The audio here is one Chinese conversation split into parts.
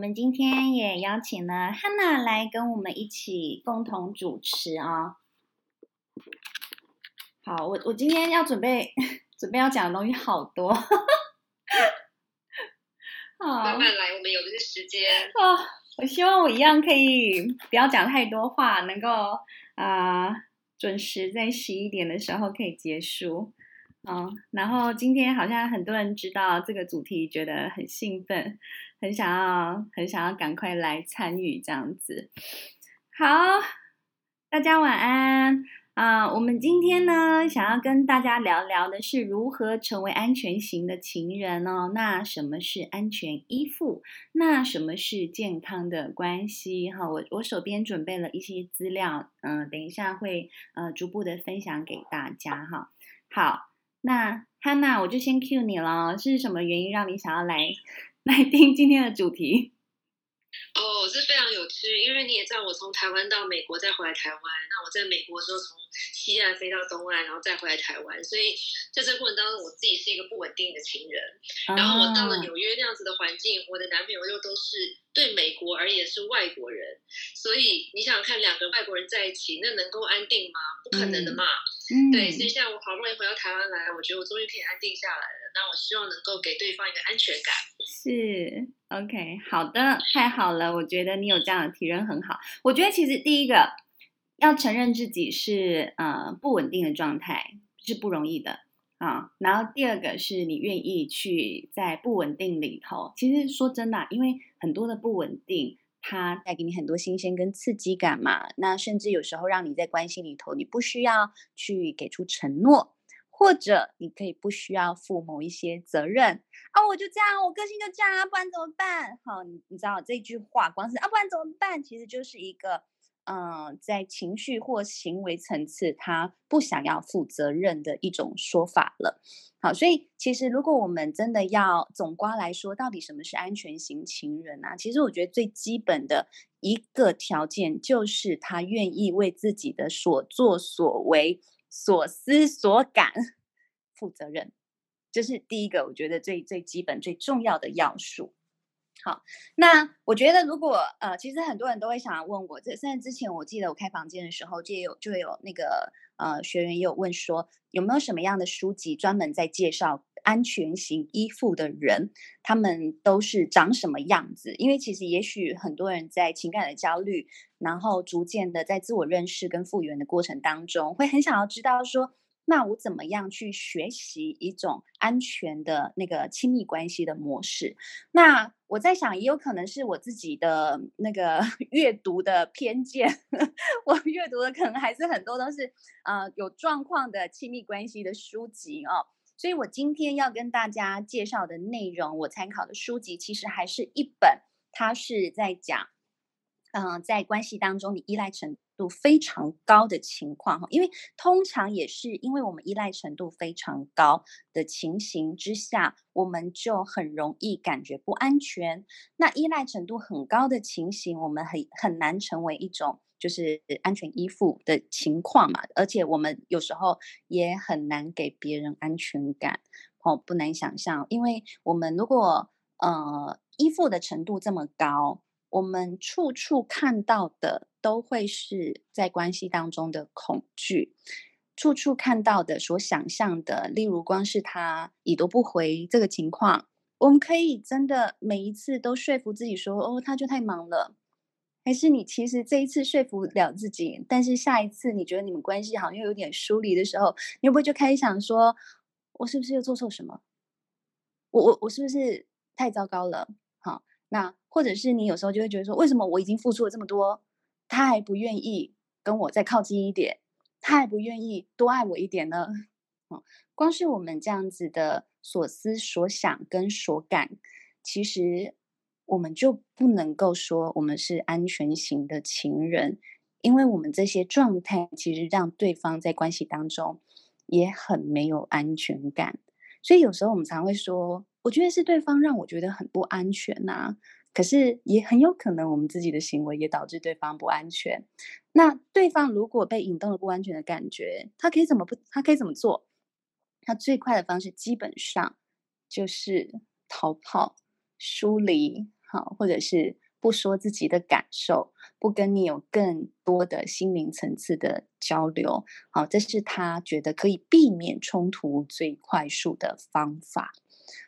们今天也邀请了 Hana 来跟我们一起共同主持啊、哦。好，我我今天要准备 准备要讲的东西好多。好，慢慢来，我们有的是时间。哦，我希望我一样可以不要讲太多话，能够啊、呃、准时在十一点的时候可以结束。哦，然后今天好像很多人知道这个主题，觉得很兴奋，很想要，很想要赶快来参与这样子。好，大家晚安啊！我们今天呢，想要跟大家聊聊的是如何成为安全型的情人哦。那什么是安全依附？那什么是健康的关系？哈，我我手边准备了一些资料，嗯、等一下会呃逐步的分享给大家哈。好。那 Hana，我就先 cue 你了。是什么原因让你想要来来听今天的主题？哦，是非常有趣，因为你也知道，我从台湾到美国再回来台湾。那我在美国的时候，从西岸飞到东岸，然后再回来台湾，所以在这过程当中，我自己是一个不稳定的情人。然后我到了纽约那样子的环境，我的男朋友又都是对美国而言是外国人，所以你想想看，两个外国人在一起，那能够安定吗？不可能的嘛。嗯，对。所以现在我好不容易回到台湾来，我觉得我终于可以安定下来了。那我希望能够给对方一个安全感。是，OK，好的，太好了。我觉得你有这样的体认很好。我觉得其实第一个。要承认自己是呃不稳定的状态是不容易的啊。然后第二个是你愿意去在不稳定里头。其实说真的，因为很多的不稳定，它带给你很多新鲜跟刺激感嘛。那甚至有时候让你在关系里头，你不需要去给出承诺，或者你可以不需要负某一些责任啊。我就这样，我个性就这样啊，不然怎么办？好，你你知道这句话光是啊，不然怎么办？其实就是一个。嗯，在情绪或行为层次，他不想要负责任的一种说法了。好，所以其实如果我们真的要总括来说，到底什么是安全型情人啊？其实我觉得最基本的一个条件就是他愿意为自己的所作所为、所思所感负责任，这是第一个，我觉得最最基本、最重要的要素。好，那我觉得如果呃，其实很多人都会想要问我，这甚至之前我记得我开房间的时候，就有就有那个呃学员也有问说，有没有什么样的书籍专门在介绍安全型依附的人，他们都是长什么样子？因为其实也许很多人在情感的焦虑，然后逐渐的在自我认识跟复原的过程当中，会很想要知道说。那我怎么样去学习一种安全的那个亲密关系的模式？那我在想，也有可能是我自己的那个 阅读的偏见。我阅读的可能还是很多都是呃有状况的亲密关系的书籍哦。所以我今天要跟大家介绍的内容，我参考的书籍其实还是一本，它是在讲，嗯、在关系当中你依赖程度非常高的情况哈，因为通常也是因为我们依赖程度非常高的情形之下，我们就很容易感觉不安全。那依赖程度很高的情形，我们很很难成为一种就是安全依附的情况嘛。而且我们有时候也很难给别人安全感，哦，不难想象，因为我们如果呃依附的程度这么高。我们处处看到的都会是在关系当中的恐惧，处处看到的所想象的，例如光是他已读不回这个情况，我们可以真的每一次都说服自己说，哦，他就太忙了，还是你其实这一次说服了自己，但是下一次你觉得你们关系好像又有点疏离的时候，你会不会就开始想说，我是不是又做错什么？我我我是不是太糟糕了？好，那。或者是你有时候就会觉得说，为什么我已经付出了这么多，他还不愿意跟我再靠近一点，他还不愿意多爱我一点呢？哦，光是我们这样子的所思所想跟所感，其实我们就不能够说我们是安全型的情人，因为我们这些状态其实让对方在关系当中也很没有安全感。所以有时候我们常会说，我觉得是对方让我觉得很不安全呐、可是也很有可能，我们自己的行为也导致对方不安全。那对方如果被引动了不安全的感觉，他可以怎么不？他可以怎么做？他最快的方式基本上就是逃跑、疏离，好，或者是不说自己的感受，不跟你有更多的心灵层次的交流，好，这是他觉得可以避免冲突最快速的方法。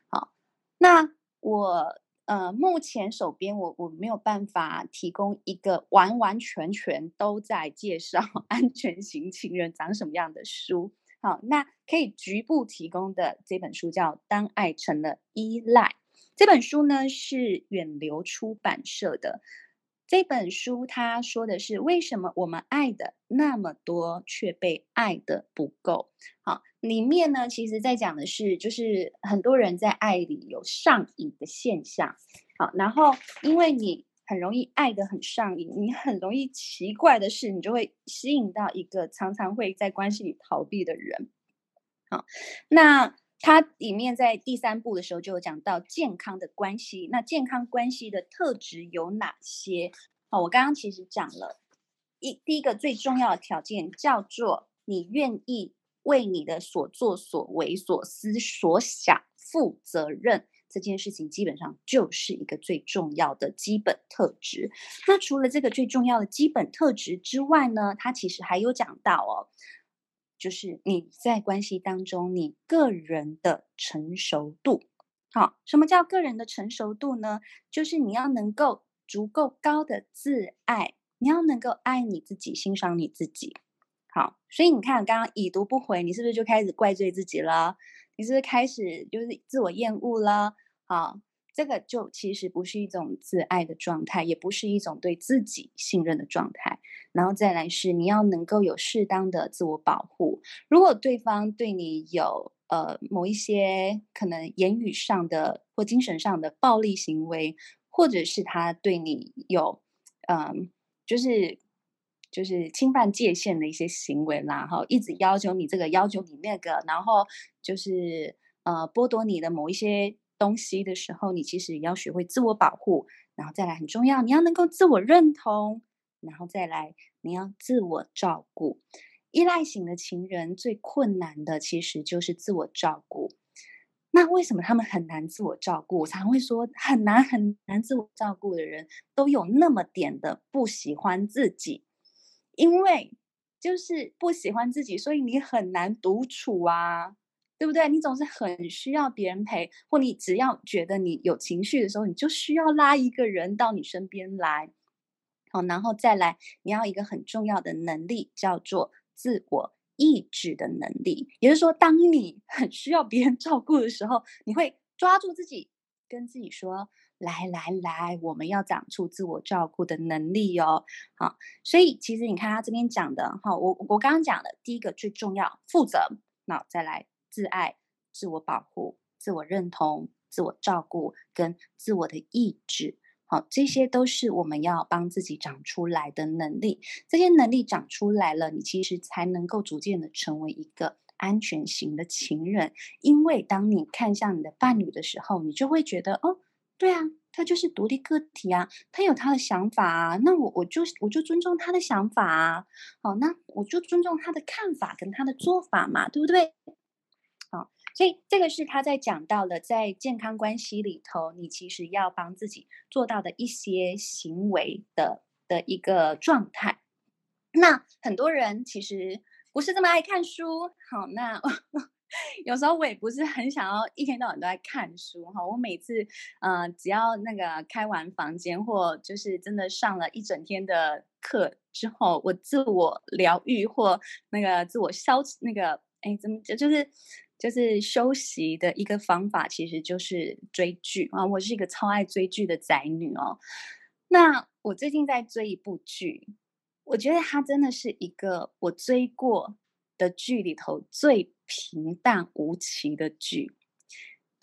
好，那我。呃，目前手边我我没有办法提供一个完完全全都在介绍 安全型情人长什么样的书。好，那可以局部提供的这本书叫《当爱成了依赖》，这本书呢是远流出版社的。这本书他说的是为什么我们爱的那么多，却被爱的不够。好，里面呢，其实在讲的是，就是很多人在爱里有上瘾的现象。好，然后因为你很容易爱得很上瘾，你很容易奇怪的是，你就会吸引到一个常常会在关系里逃避的人。好，那。它里面在第三部的时候就有讲到健康的关系，那健康关系的特质有哪些？好，我刚刚其实讲了一第一个最重要的条件叫做你愿意为你的所作所为所思所想负责任，这件事情基本上就是一个最重要的基本特质。那除了这个最重要的基本特质之外呢，它其实还有讲到哦。就是你在关系当中，你个人的成熟度。好，什么叫个人的成熟度呢？就是你要能够足够高的自爱，你要能够爱你自己，欣赏你自己。好，所以你看，刚刚已读不回，你是不是就开始怪罪自己了？你是不是开始就是自我厌恶了？好。这个就其实不是一种自爱的状态，也不是一种对自己信任的状态。然后再来是你要能够有适当的自我保护。如果对方对你有呃某一些可能言语上的或精神上的暴力行为，或者是他对你有嗯、就是就是侵犯界限的一些行为啦，然后一直要求你这个要求你那个，然后就是呃剥夺你的某一些。东西的时候，你其实也要学会自我保护，然后再来很重要，你要能够自我认同，然后再来你要自我照顾。依赖型的情人最困难的其实就是自我照顾。那为什么他们很难自我照顾？我常会说很难很难自我照顾的人都有那么点的不喜欢自己，因为就是不喜欢自己，所以你很难独处啊。对不对？你总是很需要别人陪，或你只要觉得你有情绪的时候，你就需要拉一个人到你身边来。好，然后再来，你要一个很重要的能力，叫做自我意志的能力。也就是说，当你 很需要别人照顾的时候，你会抓住自己，跟自己说：“来来来，我们要长出自我照顾的能力哦。”好，所以其实你看他这边讲的，哈，我我刚刚讲的第一个最重要，负责。那再来。自爱、自我保护、自我认同、自我照顾跟自我的意志，好，这些都是我们要帮自己长出来的能力。这些能力长出来了，你其实才能够逐渐的成为一个安全型的情人。因为当你看向你的伴侣的时候，你就会觉得，哦，对啊，他就是独立个体啊，他有他的想法啊，那我我就我就尊重他的想法啊，好，那我就尊重他的看法跟他的做法嘛，对不对？所以这个是他在讲到了在健康关系里头，你其实要帮自己做到的一些行为的的一个状态。那很多人其实不是这么爱看书，好，那 有时候我也不是很想要一天到晚都在看书哈。我每次呃，只要那个开完房间或就是真的上了一整天的课之后，我自我疗愈或那个自我消那个哎，怎么就是。就是休息的一个方法，其实就是追剧啊！我是一个超爱追剧的宅女哦。那我最近在追一部剧，我觉得它真的是一个我追过的剧里头最平淡无奇的剧。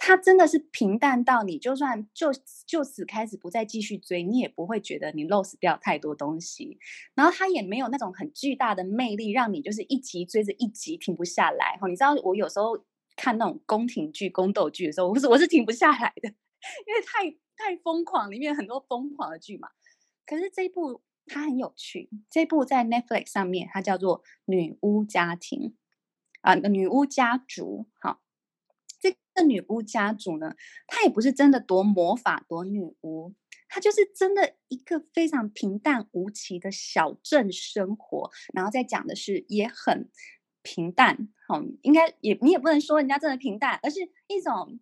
它真的是平淡到你就算就就此开始不再继续追，你也不会觉得你 lose 掉太多东西。然后它也没有那种很巨大的魅力，让你就是一集追着一集停不下来。哈，你知道我有时候看那种宫廷剧、宫斗剧的时候，我是我是停不下来的，因为太太疯狂，里面很多疯狂的剧嘛。可是这一部它很有趣，这部在 Netflix 上面，它叫做《女巫家庭》。啊，女巫家族。好，这个女巫家族呢，她也不是真的夺魔法夺女巫，她就是真的一个非常平淡无奇的小镇生活，然后再讲的是也很平淡。好，应该也你也不能说人家真的平淡，而是一种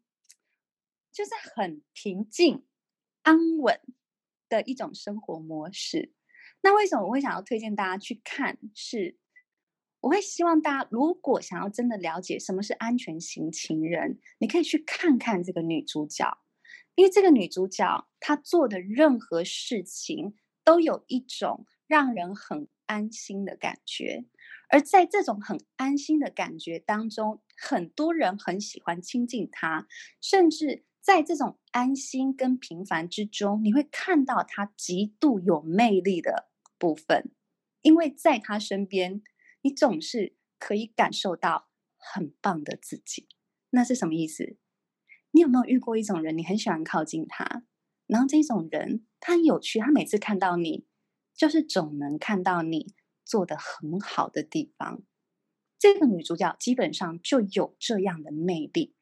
就是很平静安稳的一种生活模式。那为什么我会想要推荐大家去看？是我会希望大家，如果想要真的了解什么是安全型情人，你可以去看看这个女主角，因为这个女主角她做的任何事情都有一种让人很安心的感觉，而在这种很安心的感觉当中，很多人很喜欢亲近他，甚至。在这种安心跟平凡之中，你会看到他极度有魅力的部分，因为在他身边，你总是可以感受到很棒的自己。那是什么意思？你有没有遇过一种人，你很喜欢靠近他，然后这种人他很有趣，他每次看到你，就是总能看到你做的很好的地方。这个女主角基本上就有这样的魅力。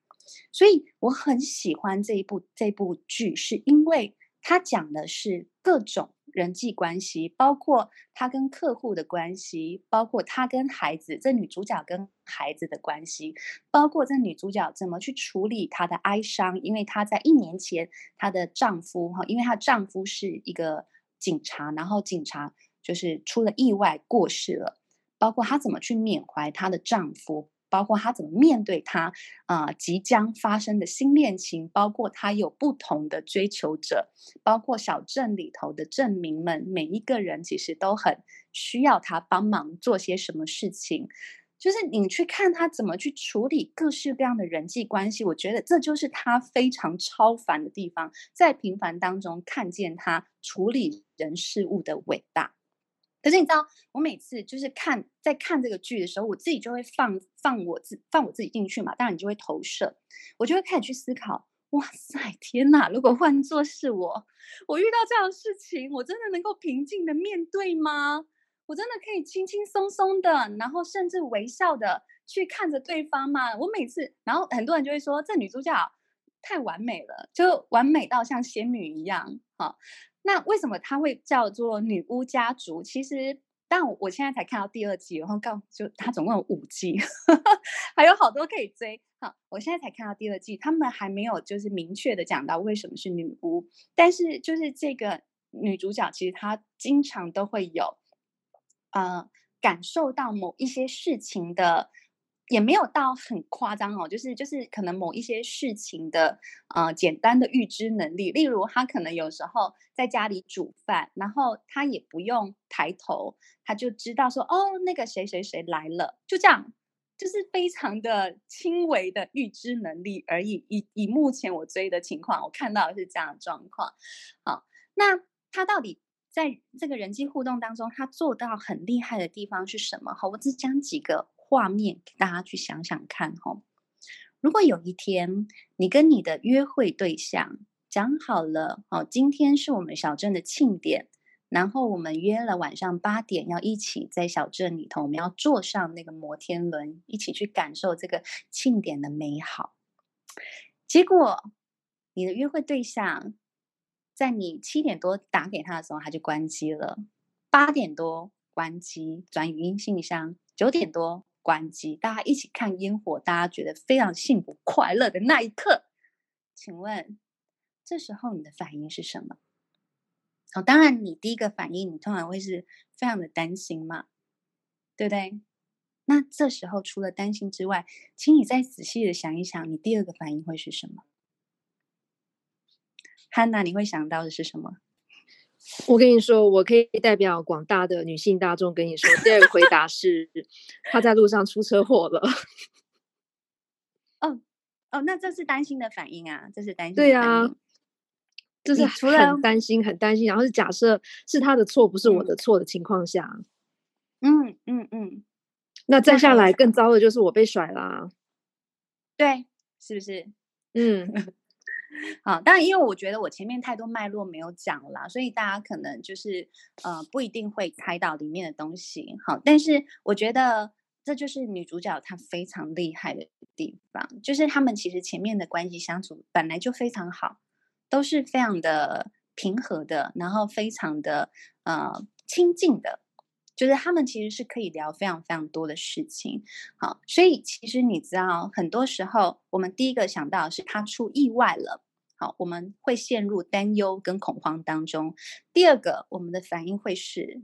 所以我很喜欢这一部这部剧，是因为它讲的是各种人际关系，包括她跟客户的关系，包括她跟孩子，这女主角跟孩子的关系，包括这女主角怎么去处理她的哀伤，因为她在一年前她的丈夫哈，因为她丈夫是一个警察，然后警察就是出了意外过世了，包括她怎么去缅怀她的丈夫。包括她怎么面对他啊、即将发生的新恋情，包括她有不同的追求者，包括小镇里头的镇民们，每一个人其实都很需要他帮忙做些什么事情。就是你去看他怎么去处理各式各样的人际关系，我觉得这就是他非常超凡的地方，在平凡当中看见他处理人事物的伟大。可是你知道，我每次就是看在看这个剧的时候，我自己就会放放我自放我自己进去嘛。当然，你就会投射，我就会开始去思考：哇塞，天哪！如果换作是我，我遇到这样的事情，我真的能够平静的面对吗？我真的可以轻轻松松的，然后甚至微笑的去看着对方吗？我每次，然后很多人就会说，这女主角太完美了，就完美到像仙女一样，哈。那为什么它会叫做女巫家族？其实，但我现在才看到第二季，然后告就它总共有五季，还有好多可以追。好，我现在才看到第二季，他们还没有就是明确的讲到为什么是女巫，但是就是这个女主角其实她经常都会有，呃，感受到某一些事情的。也没有到很夸张哦，就是就是可能某一些事情的呃简单的预知能力，例如他可能有时候在家里煮饭，然后他也不用抬头，他就知道说哦，那个谁谁谁来了，就这样，就是非常的轻微的预知能力而已。以以目前我追的情况，我看到是这样的状况。好，那他到底在这个人际互动当中，他做到很厉害的地方是什么？好，我只讲几个。画面给大家去想想看哈，如果有一天你跟你的约会对象讲好了，哦，今天是我们小镇的庆典，然后我们约了晚上八点要一起在小镇里头，我们要坐上那个摩天轮，一起去感受这个庆典的美好。结果你的约会对象在你七点多打给他的时候，他就关机了；八点多关机，转语音信箱；九点多。关机，大家一起看烟火，大家觉得非常幸福快乐的那一刻，请问这时候你的反应是什么？哦，当然，你第一个反应你通常会是非常的担心嘛，对不对？那这时候除了担心之外，请你再仔细的想一想，你第二个反应会是什么？汉娜，你会想到的是什么？我跟你说，我可以代表广大的女性大众跟你说，第二个回答是他在路上出车祸了。哦哦，那这是担心的反应啊，这是担心。对啊，就是除了担心，很担心。然后是假设是他的错，不是我的错的情况下，嗯嗯嗯，嗯，那再下来更糟的就是我被甩啦。对，是不是？嗯。好，当然，因为我觉得我前面太多脉络没有讲啦，所以大家可能就是呃不一定会猜到里面的东西。好，但是我觉得这就是女主角她非常厉害的地方，就是他们其实前面的关系相处本来就非常好，都是非常的平和的，然后非常的呃亲近的。就是他们其实是可以聊非常非常多的事情，好，所以其实你知道，很多时候我们第一个想到是他出意外了，好，我们会陷入担忧跟恐慌当中。第二个，我们的反应会是，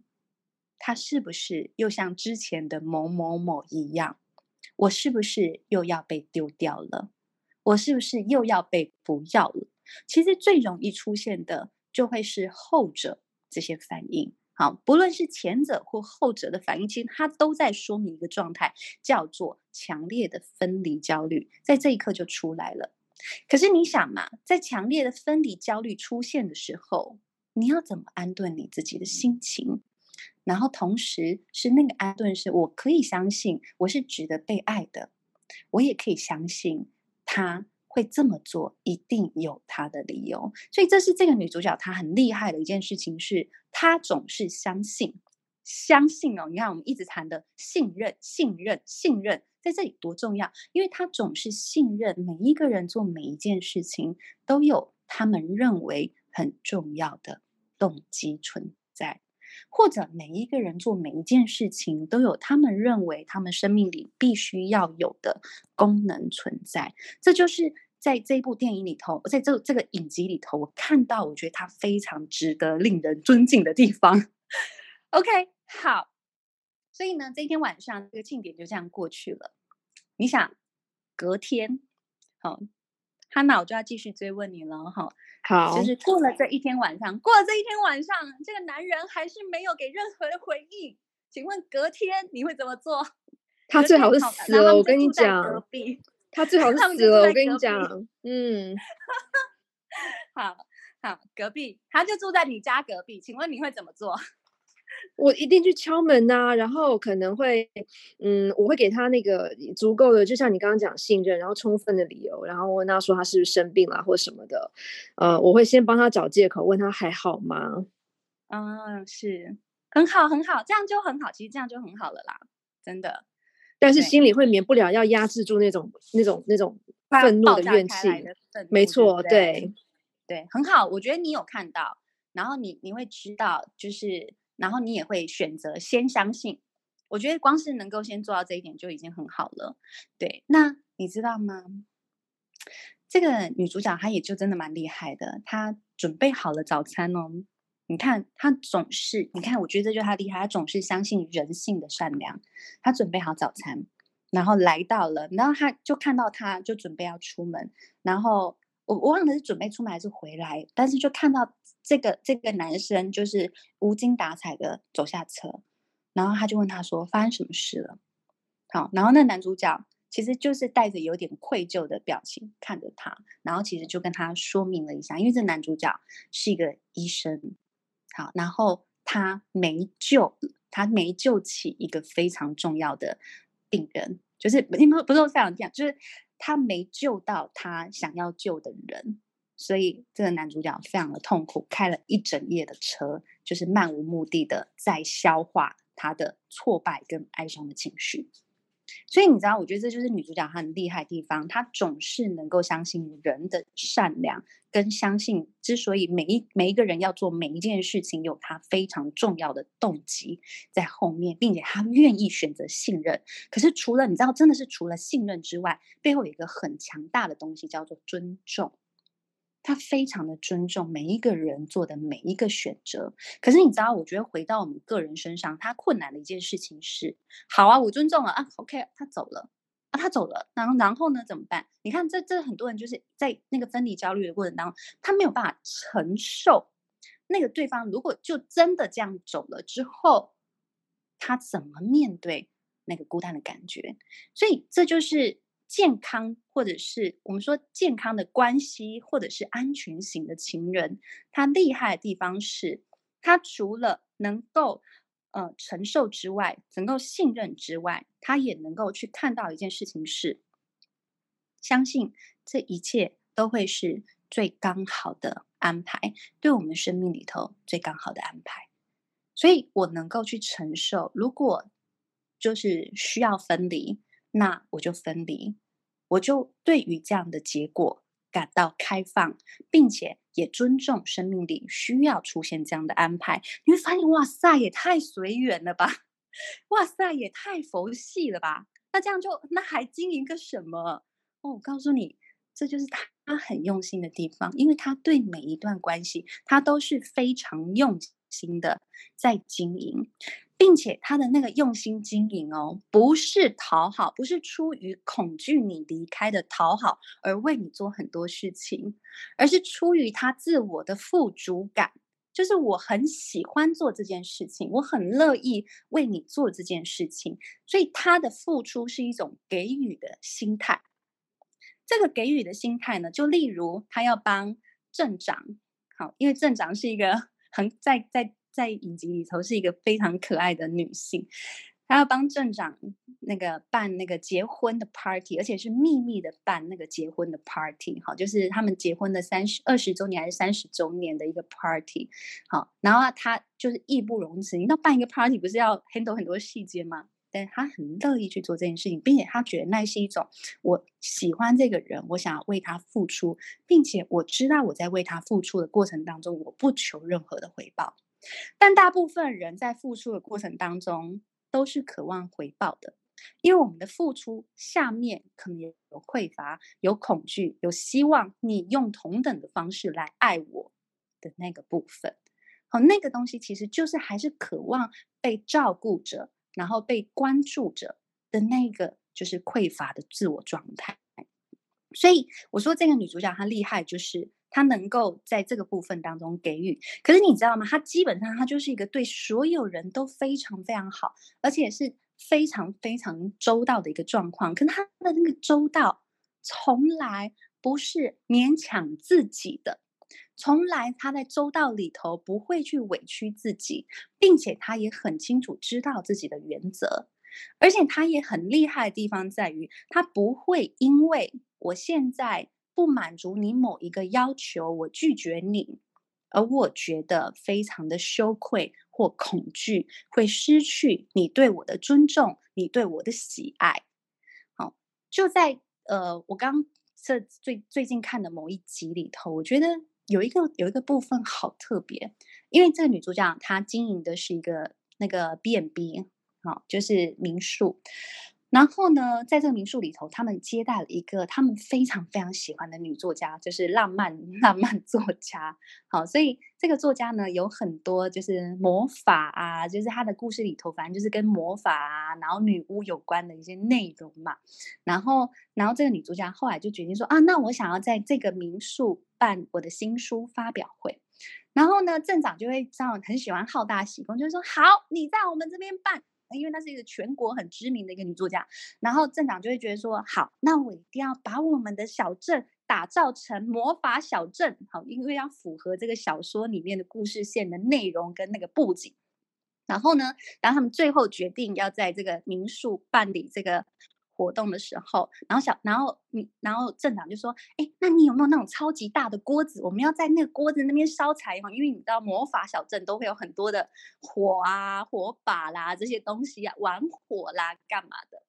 他是不是又像之前的某某某一样，我是不是又要被丢掉了？我是不是又要被不要了？其实最容易出现的就会是后者这些反应。好，不论是前者或后者的反应，其实它都在说明一个状态，叫做强烈的分离焦虑，在这一刻就出来了。可是你想嘛，在强烈的分离焦虑出现的时候，你要怎么安顿你自己的心情？然后同时是那个安顿，是我可以相信我是值得被爱的，我也可以相信他。会这么做，一定有他的理由。所以，这是这个女主角她很厉害的一件事情，是她总是相信，相信哦。你看，我们一直谈的信任、信任、信任，在这里多重要，因为他总是信任每一个人做每一件事情都有他们认为很重要的动机存在。或者每一个人做每一件事情都有他们认为他们生命里必须要有的功能存在，这就是在这部电影里头，在这这个影集里头，我看到我觉得他非常值得令人尊敬的地方。OK，好，所以呢，这一天晚上这个庆典就这样过去了。你想，隔天，好。哈娜，我就要继续追问你了哈。好，就是过了这一天晚上，过了这一天晚上，这个男人还是没有给任何的回应。请问隔天你会怎么做？他最好是 死了，我跟你讲。他最好是死了，我跟你讲。嗯，好好，隔壁他就住在你家隔壁，请问你会怎么做？我一定去敲门呐、啊，然后可能会，嗯，我会给他那个足够的，就像你刚刚讲信任，然后充分的理由，然后问他说他是不是生病了或什么的，呃，我会先帮他找借口，问他还好吗？嗯，是很好很好，这样就很好，其实这样就很好了啦，真的。但是心里会免不了要压制住那种那种那种愤怒的怨气，没错，对对，很好，我觉得你有看到，然后你你会知道，就是。然后你也会选择先相信，我觉得光是能够先做到这一点就已经很好了。对，那你知道吗？这个女主角她也就真的蛮厉害的，她准备好了早餐哦。你看，她总是，你看，我觉得这就是她厉害，她总是相信人性的善良。她准备好早餐，然后来到了，然后她就看到她就准备要出门，然后。我我忘了是准备出门还是回来，但是就看到这个这个男生就是无精打采的走下车，然后他就问他说，发生什么事了？好，然后那男主角其实就是带着有点愧疚的表情看着他，然后其实就跟他说明了一下，因为这男主角是一个医生，好，然后他没救，他没救起一个非常重要的病人，就是你们不是这样讲，就是。他没救到他想要救的人，所以这个男主角非常的痛苦，开了一整夜的车，就是漫无目的的在消化他的挫败跟哀伤的情绪。所以你知道，我觉得这就是女主角她很厉害的地方，她总是能够相信人的善良，跟相信之所以每一每一个人要做每一件事情，有他非常重要的动机在后面，并且她愿意选择信任。可是除了你知道，真的是除了信任之外，背后有一个很强大的东西，叫做尊重。他非常的尊重每一个人做的每一个选择，可是你知道，我觉得回到我们个人身上，他困难的一件事情是，好啊，我尊重了啊，OK，他走了啊，他走了，然后然后呢，怎么办？你看，这这很多人就是在那个分离焦虑的过程当中，他没有办法承受那个对方如果就真的这样走了之后，他怎么面对那个孤单的感觉？所以这就是。健康，或者是我们说健康的关系，或者是安全型的情人，他厉害的地方是，他除了能够呃承受之外，能够信任之外，他也能够去看到一件事情是，相信这一切都会是最刚好的安排，对我们生命里头最刚好的安排。所以我能够去承受，如果就是需要分离，那我就分离，我就对于这样的结果感到开放，并且也尊重生命里需要出现这样的安排。你会发现，哇塞，也太随缘了吧！哇塞，也太佛系了吧！那这样就那还经营个什么？哦，我告诉你，这就是他他很用心的地方，因为他对每一段关系，他都是非常用心的在经营。并且他的那个用心经营哦，不是讨好，不是出于恐惧你离开的讨好而为你做很多事情，而是出于他自我的富足感，就是我很喜欢做这件事情，我很乐意为你做这件事情，所以他的付出是一种给予的心态。这个给予的心态呢，就例如他要帮镇长，好，因为镇长是一个 很在在。在影集里头是一个非常可爱的女性，她要帮镇长那个办那个结婚的 party，而且是秘密的办那个结婚的 party，好，就是他们结婚的三十二十周年还是三十周年的一个 party，好，然后她就是义不容辞，你要办一个 party 不是要 handle 很多细节吗？但她很乐意去做这件事情，并且她觉得那是一种我喜欢这个人，我想要为他付出，并且我知道我在为他付出的过程当中，我不求任何的回报。但大部分人在付出的过程当中都是渴望回报的，因为我们的付出下面可能有匮乏、有恐惧、有希望你用同等的方式来爱我的那个部分。好，那个东西其实就是还是渴望被照顾着，然后被关注着的那个就是匮乏的自我状态。所以我说这个女主角她厉害，就是。他能够在这个部分当中给予，可是你知道吗？他基本上他就是一个对所有人都非常非常好，而且是非常非常周到的一个状况。可是他的那个周到，从来不是勉强自己的，从来他在周到里头不会去委屈自己，并且他也很清楚知道自己的原则，而且他也很厉害的地方在于，他不会因为我现在。不满足你某一个要求，我拒绝你，而我觉得非常的羞愧或恐惧，会失去你对我的尊重，你对我的喜爱。好，就在呃，我刚这最最近看的某一集里头，我觉得有一个有一个部分好特别，因为这个女主角她经营的是一个那个 B&B，好，就是民宿。然后呢，在这个民宿里头，他们接待了一个他们非常非常喜欢的女作家，就是浪漫 浪漫作家。好，所以这个作家呢，有很多就是魔法啊，就是他的故事里头，反正就是跟魔法啊，然后女巫有关的一些内容嘛。然后，然后这个女作家后来就决定说啊，那我想要在这个民宿办我的新书发表会。然后呢，镇长就会这样很喜欢好大喜功，就是说好，你在我们这边办。因为她是一个全国很知名的一个女作家，然后镇长就会觉得说，好，那我一定要把我们的小镇打造成魔法小镇，好，因为要符合这个小说里面的故事线的内容跟那个布景。然后呢，当他们最后决定要在这个民宿办理这个。活动的时候，然后小，然后你，然后镇长就说：“哎，那你有没有那种超级大的锅子？我们要在那个锅子那边烧柴哈，因为你知道魔法小镇都会有很多的火啊、火把啦这些东西啊，玩火啦干嘛的。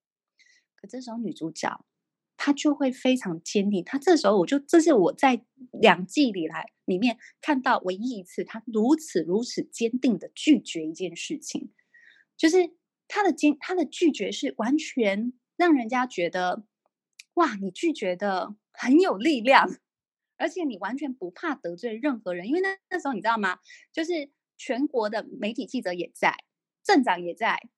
可这时候女主角她就会非常坚定，她这时候我就这是我在两季里来里面看到唯一一次她如此如此坚定的拒绝一件事情，就是她的坚她的拒绝是完全。”让人家觉得，哇，你拒绝的很有力量，而且你完全不怕得罪任何人，因为那那时候你知道吗？就是全国的媒体记者也在，镇长也在，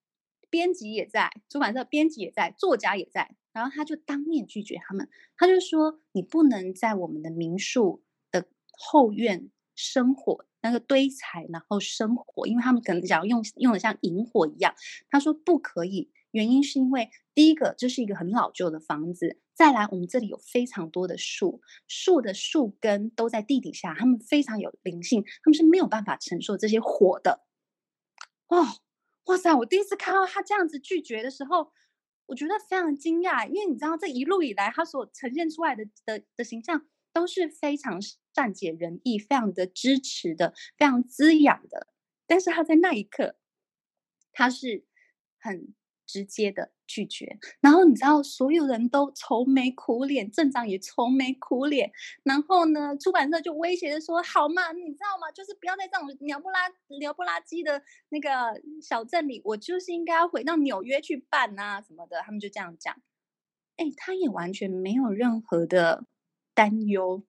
编辑也在，出版社编辑也在，作家也在，然后他就当面拒绝他们，他就说：“你不能在我们的民宿的后院生火，那个堆柴然后生火，因为他们可能想要用用的像引火一样。”他说：“不可以。”原因是因为第一个，这是一个很老旧的房子。再来，我们这里有非常多的树，树的树根都在地底下，它们非常有灵性，它们是没有办法承受这些火的。哦，哇塞！我第一次看到他这样子拒绝的时候，我觉得非常惊讶，因为你知道，这一路以来他所呈现出来的的的形象都是非常善解人意、非常的支持的、非常滋养的。但是他在那一刻，他是很。直接的拒绝，然后你知道，所有人都愁眉苦脸，镇长也愁眉苦脸。然后呢，出版社就威胁的说：“好嘛，你知道吗？就是不要在这种鸟不拉鸟不拉叽的那个小镇里，我就是应该要回到纽约去办啊什么的。”他们就这样讲。哎，他也完全没有任何的担忧。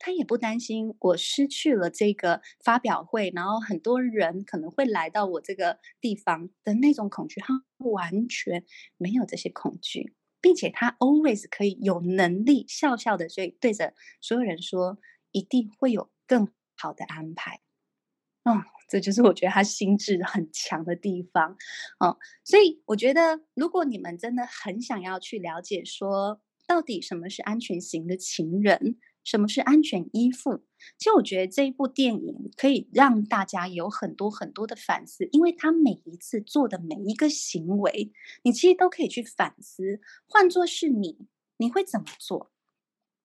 他也不担心我失去了这个发表会，然后很多人可能会来到我这个地方的那种恐惧，他完全没有这些恐惧，并且他 always 可以有能力笑笑的，所以对着所有人说，一定会有更好的安排。哦，这就是我觉得他心智很强的地方。哦，所以我觉得，如果你们真的很想要去了解说，到底什么是安全型的情人？什么是安全依附？其实我觉得这一部电影可以让大家有很多很多的反思，因为他每一次做的每一个行为，你其实都可以去反思。换作是你，你会怎么做？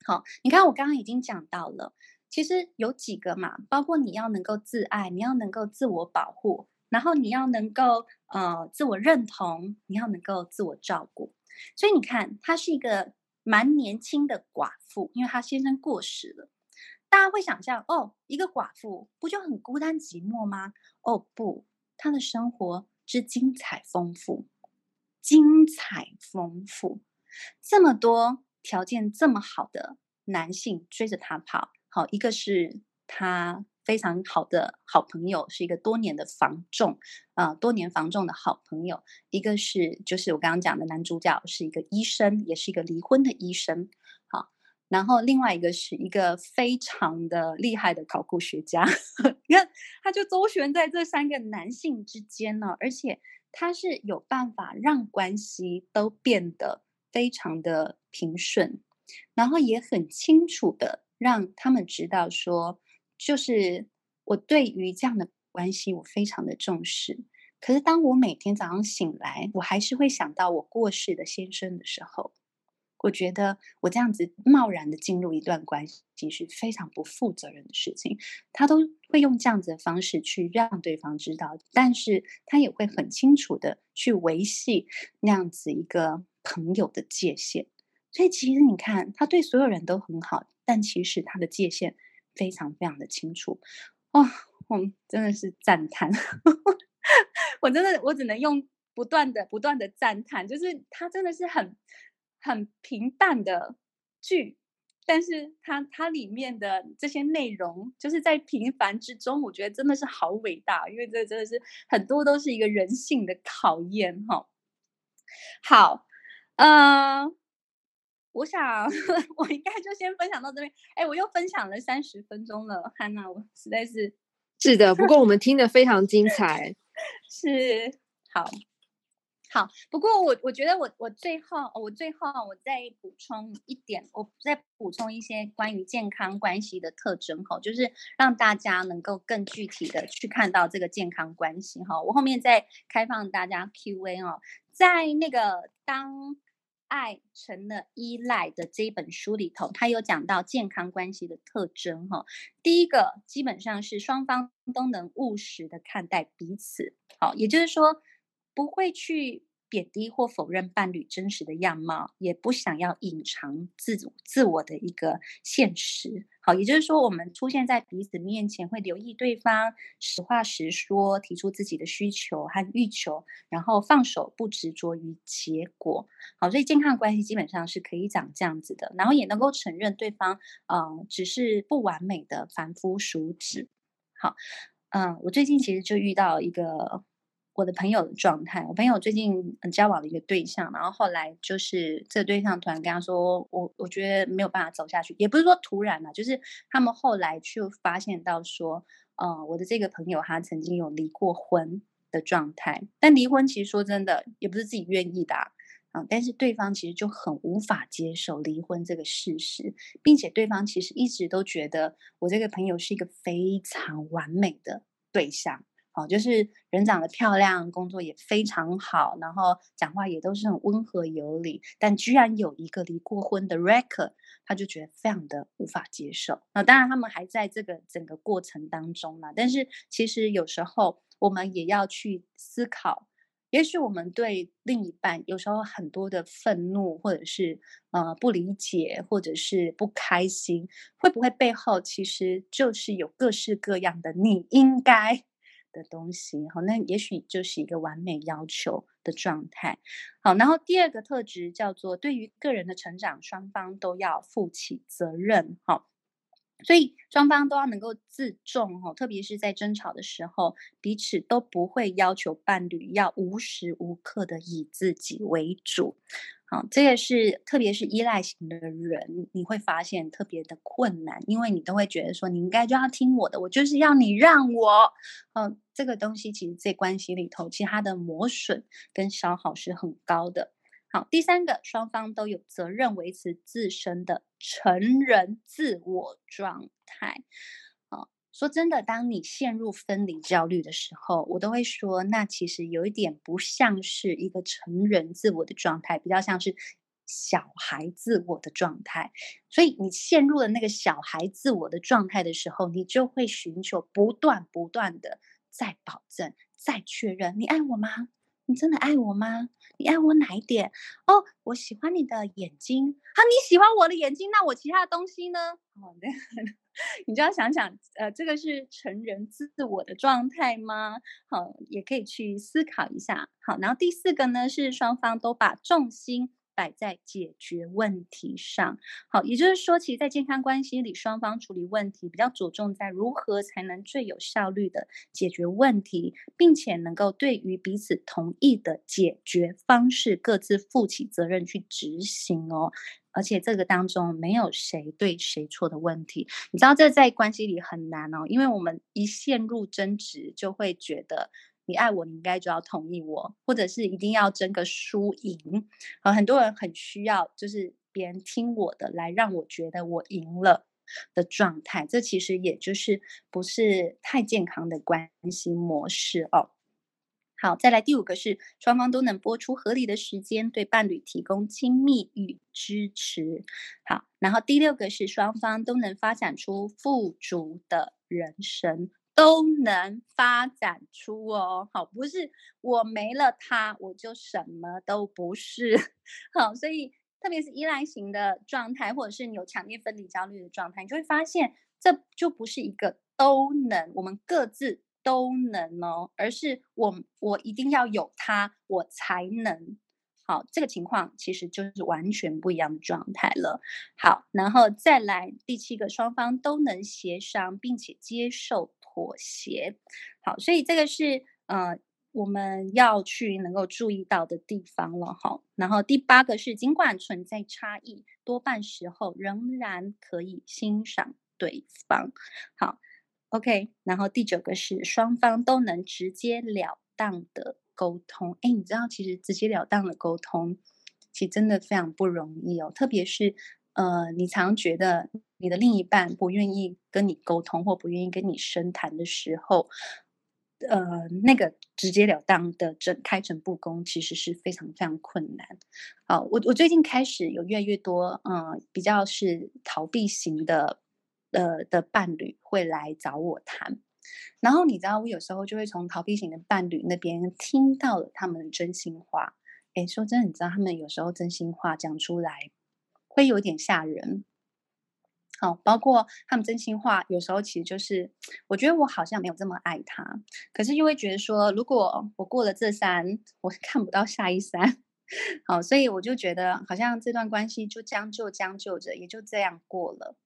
好，你看我刚刚已经讲到了，其实有几个嘛，包括你要能够自爱，你要能够自我保护，然后你要能够呃自我认同，你要能够自我照顾。所以你看，它是一个。蛮年轻的寡妇，因为她先生过世了，大家会想象哦，一个寡妇不就很孤单寂寞吗？哦不，她的生活之精彩丰富，精彩丰富，这么多条件这么好的男性追着她跑，好，一个是她。非常好的好朋友，是一个多年的房仲，啊、多年房仲的好朋友。一个是就是我刚刚讲的男主角是一个医生，也是一个离婚的医生。好，然后另外一个是一个非常的厉害的考古学家。你看，他就周旋在这三个男性之间呢，而且他是有办法让关系都变得非常的平顺，然后也很清楚的让他们知道说。就是我对于这样的关系，我非常的重视。可是当我每天早上醒来，我还是会想到我过世的先生的时候，我觉得我这样子贸然的进入一段关系是非常不负责任的事情。他都会用这样子的方式去让对方知道，但是他也会很清楚的去维系那样子一个朋友的界限。所以其实你看，他对所有人都很好，但其实他的界限。非常非常的清楚，哇、哦！我真的是赞叹，我真的我只能用不断的不断的赞叹，就是它真的是很很平淡的剧，但是它它里面的这些内容，就是在平凡之中，我觉得真的是好伟大，因为这真的是很多都是一个人性的考验哈。好，嗯、我想，我应该就先分享到这边。哎，我又分享了三十分钟了，汉娜，我实在是是的。不过我们听得非常精彩，是好，好。不过我我觉得我我最后我最后我再补充一点，我再补充一些关于健康关系的特征哈，就是让大家能够更具体的去看到这个健康关系哈。我后面再开放大家 Q&A 哦，在那个当。爱成了依赖的这一本书里头，他有讲到健康关系的特征哈。第一个基本上是双方都能务实的看待彼此，好，也就是说不会去。贬低或否认伴侣真实的样貌，也不想要隐藏自自我的一个现实。好，也就是说，我们出现在彼此面前，会留意对方，实话实说，提出自己的需求和欲求，然后放手，不执着于结果。好，所以健康关系基本上是可以长这样子的，然后也能够承认对方，嗯、只是不完美的凡夫俗子。好，嗯、我最近其实就遇到一个。我的朋友的状态，我朋友最近交往了一个对象，然后后来就是这个对象突然跟他说，我我觉得没有办法走下去，也不是说突然了，就是他们后来就发现到说，呃，我的这个朋友他曾经有离过婚的状态，但离婚其实说真的也不是自己愿意的，啊，但是对方其实就很无法接受离婚这个事实，并且对方其实一直都觉得我这个朋友是一个非常完美的对象。哦，就是人长得漂亮，工作也非常好，然后讲话也都是很温和有礼，但居然有一个离过婚的 record，他就觉得非常的无法接受。那当然，他们还在这个整个过程当中嘛。但是其实有时候我们也要去思考，也许我们对另一半有时候很多的愤怒，或者是呃不理解，或者是不开心，会不会背后其实就是有各式各样的你应该的东西？好，那也许就是一个完美要求的状态。好，然后第二个特质叫做对于个人的成长，双方都要负起责任。好。所以双方都要能够自重哦，特别是在争吵的时候，彼此都不会要求伴侣要无时无刻的以自己为主。好，这个是特别是依赖型的人，你会发现特别的困难，因为你都会觉得说你应该就要听我的，我就是要你让我。嗯，这个东西其实在关系里头，其实它的磨损跟消耗是很高的。好，第三个，双方都有责任维持自身的成人自我状态。说真的，当你陷入分离焦虑的时候，我都会说，那其实有一点不像是一个成人自我的状态，比较像是小孩自我的状态。所以，你陷入了那个小孩自我的状态的时候，你就会寻求不断不断的再保证、再确认，你爱我吗？你真的爱我吗？你爱我哪一点？哦，我喜欢你的眼睛。好，你喜欢我的眼睛，那我其他的东西呢？好的你就要想想，呃，这个是成人自我的状态吗？好，也可以去思考一下。好，然后第四个呢，是双方都把重心。摆在解决问题上，好，也就是说，其实，在健康关系里，双方处理问题比较着重在如何才能最有效率的解决问题，并且能够对于彼此同意的解决方式各自负起责任去执行哦。而且这个当中没有谁对谁错的问题，你知道这在关系里很难哦，因为我们一陷入争执，就会觉得。你爱我，你应该就要同意我，或者是一定要争个输赢。呃，很多人很需要就是别人听我的，来让我觉得我赢了的状态。这其实也就是不是太健康的关系模式哦。好，再来第五个是双方都能拨出合理的时间，对伴侣提供亲密与支持。好，然后第六个是双方都能发展出富足的人生。都能发展出哦，好，不是我没了他，我就什么都不是，好，所以特别是依赖型的状态，或者是你有强烈分离焦虑的状态，你就会发现这就不是一个都能，我们各自都能哦，而是我我一定要有他，我才能。好，这个情况其实就是完全不一样的状态了。好，然后再来第七个，双方都能协商并且接受妥协。好，所以这个是呃我们要去能够注意到的地方了哈。然后第八个是，尽管存在差异，多半时候仍然可以欣赏对方。好，OK。然后第九个是，双方都能直截了当的。沟通，哎，你知道，其实直截了当的沟通，其实真的非常不容易哦。特别是，呃，你常觉得你的另一半不愿意跟你沟通，或不愿意跟你深谈的时候，呃，那个直截了当的整开诚布公，其实是非常非常困难。好，我我最近开始有越来越多，嗯、比较是逃避型的，呃的伴侣会来找我谈。然后你知道，我有时候就会从逃避型的伴侣那边听到了他们的真心话。诶，说真的，你知道他们有时候真心话讲出来会有点吓人。好，包括他们真心话有时候其实就是，我觉得我好像没有这么爱他，可是又会觉得说，如果我过了这山，我看不到下一山。好，所以我就觉得好像这段关系就将就将就着，也就这样过了。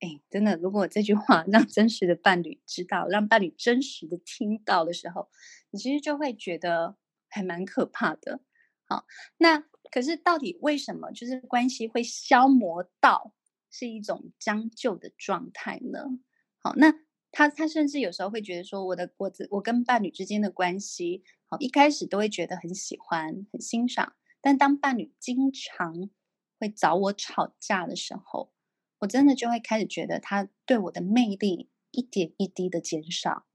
哎，真的，如果这句话 让真实的伴侣知道，让伴侣真实的听到的时候，你其实就会觉得还蛮可怕的。好，那可是到底为什么就是关系会消磨到是一种将就的状态呢？好，那他他甚至有时候会觉得说，我的我我跟伴侣之间的关系，好，一开始都会觉得很喜欢、很欣赏，但当伴侣经常会找我吵架的时候，我真的就会开始觉得他对我的魅力一点一滴的减少，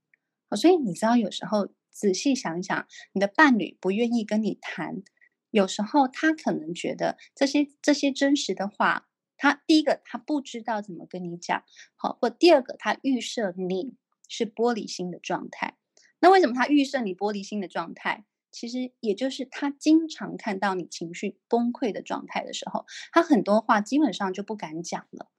好所以你知道，有时候仔细想想，你的伴侣不愿意跟你谈，有时候他可能觉得这些这些真实的话，他第一个他不知道怎么跟你讲，好，或第二个他预设你是玻璃心的状态。那为什么他预设你玻璃心的状态？其实也就是他经常看到你情绪崩溃的状态的时候，他很多话基本上就不敢讲了。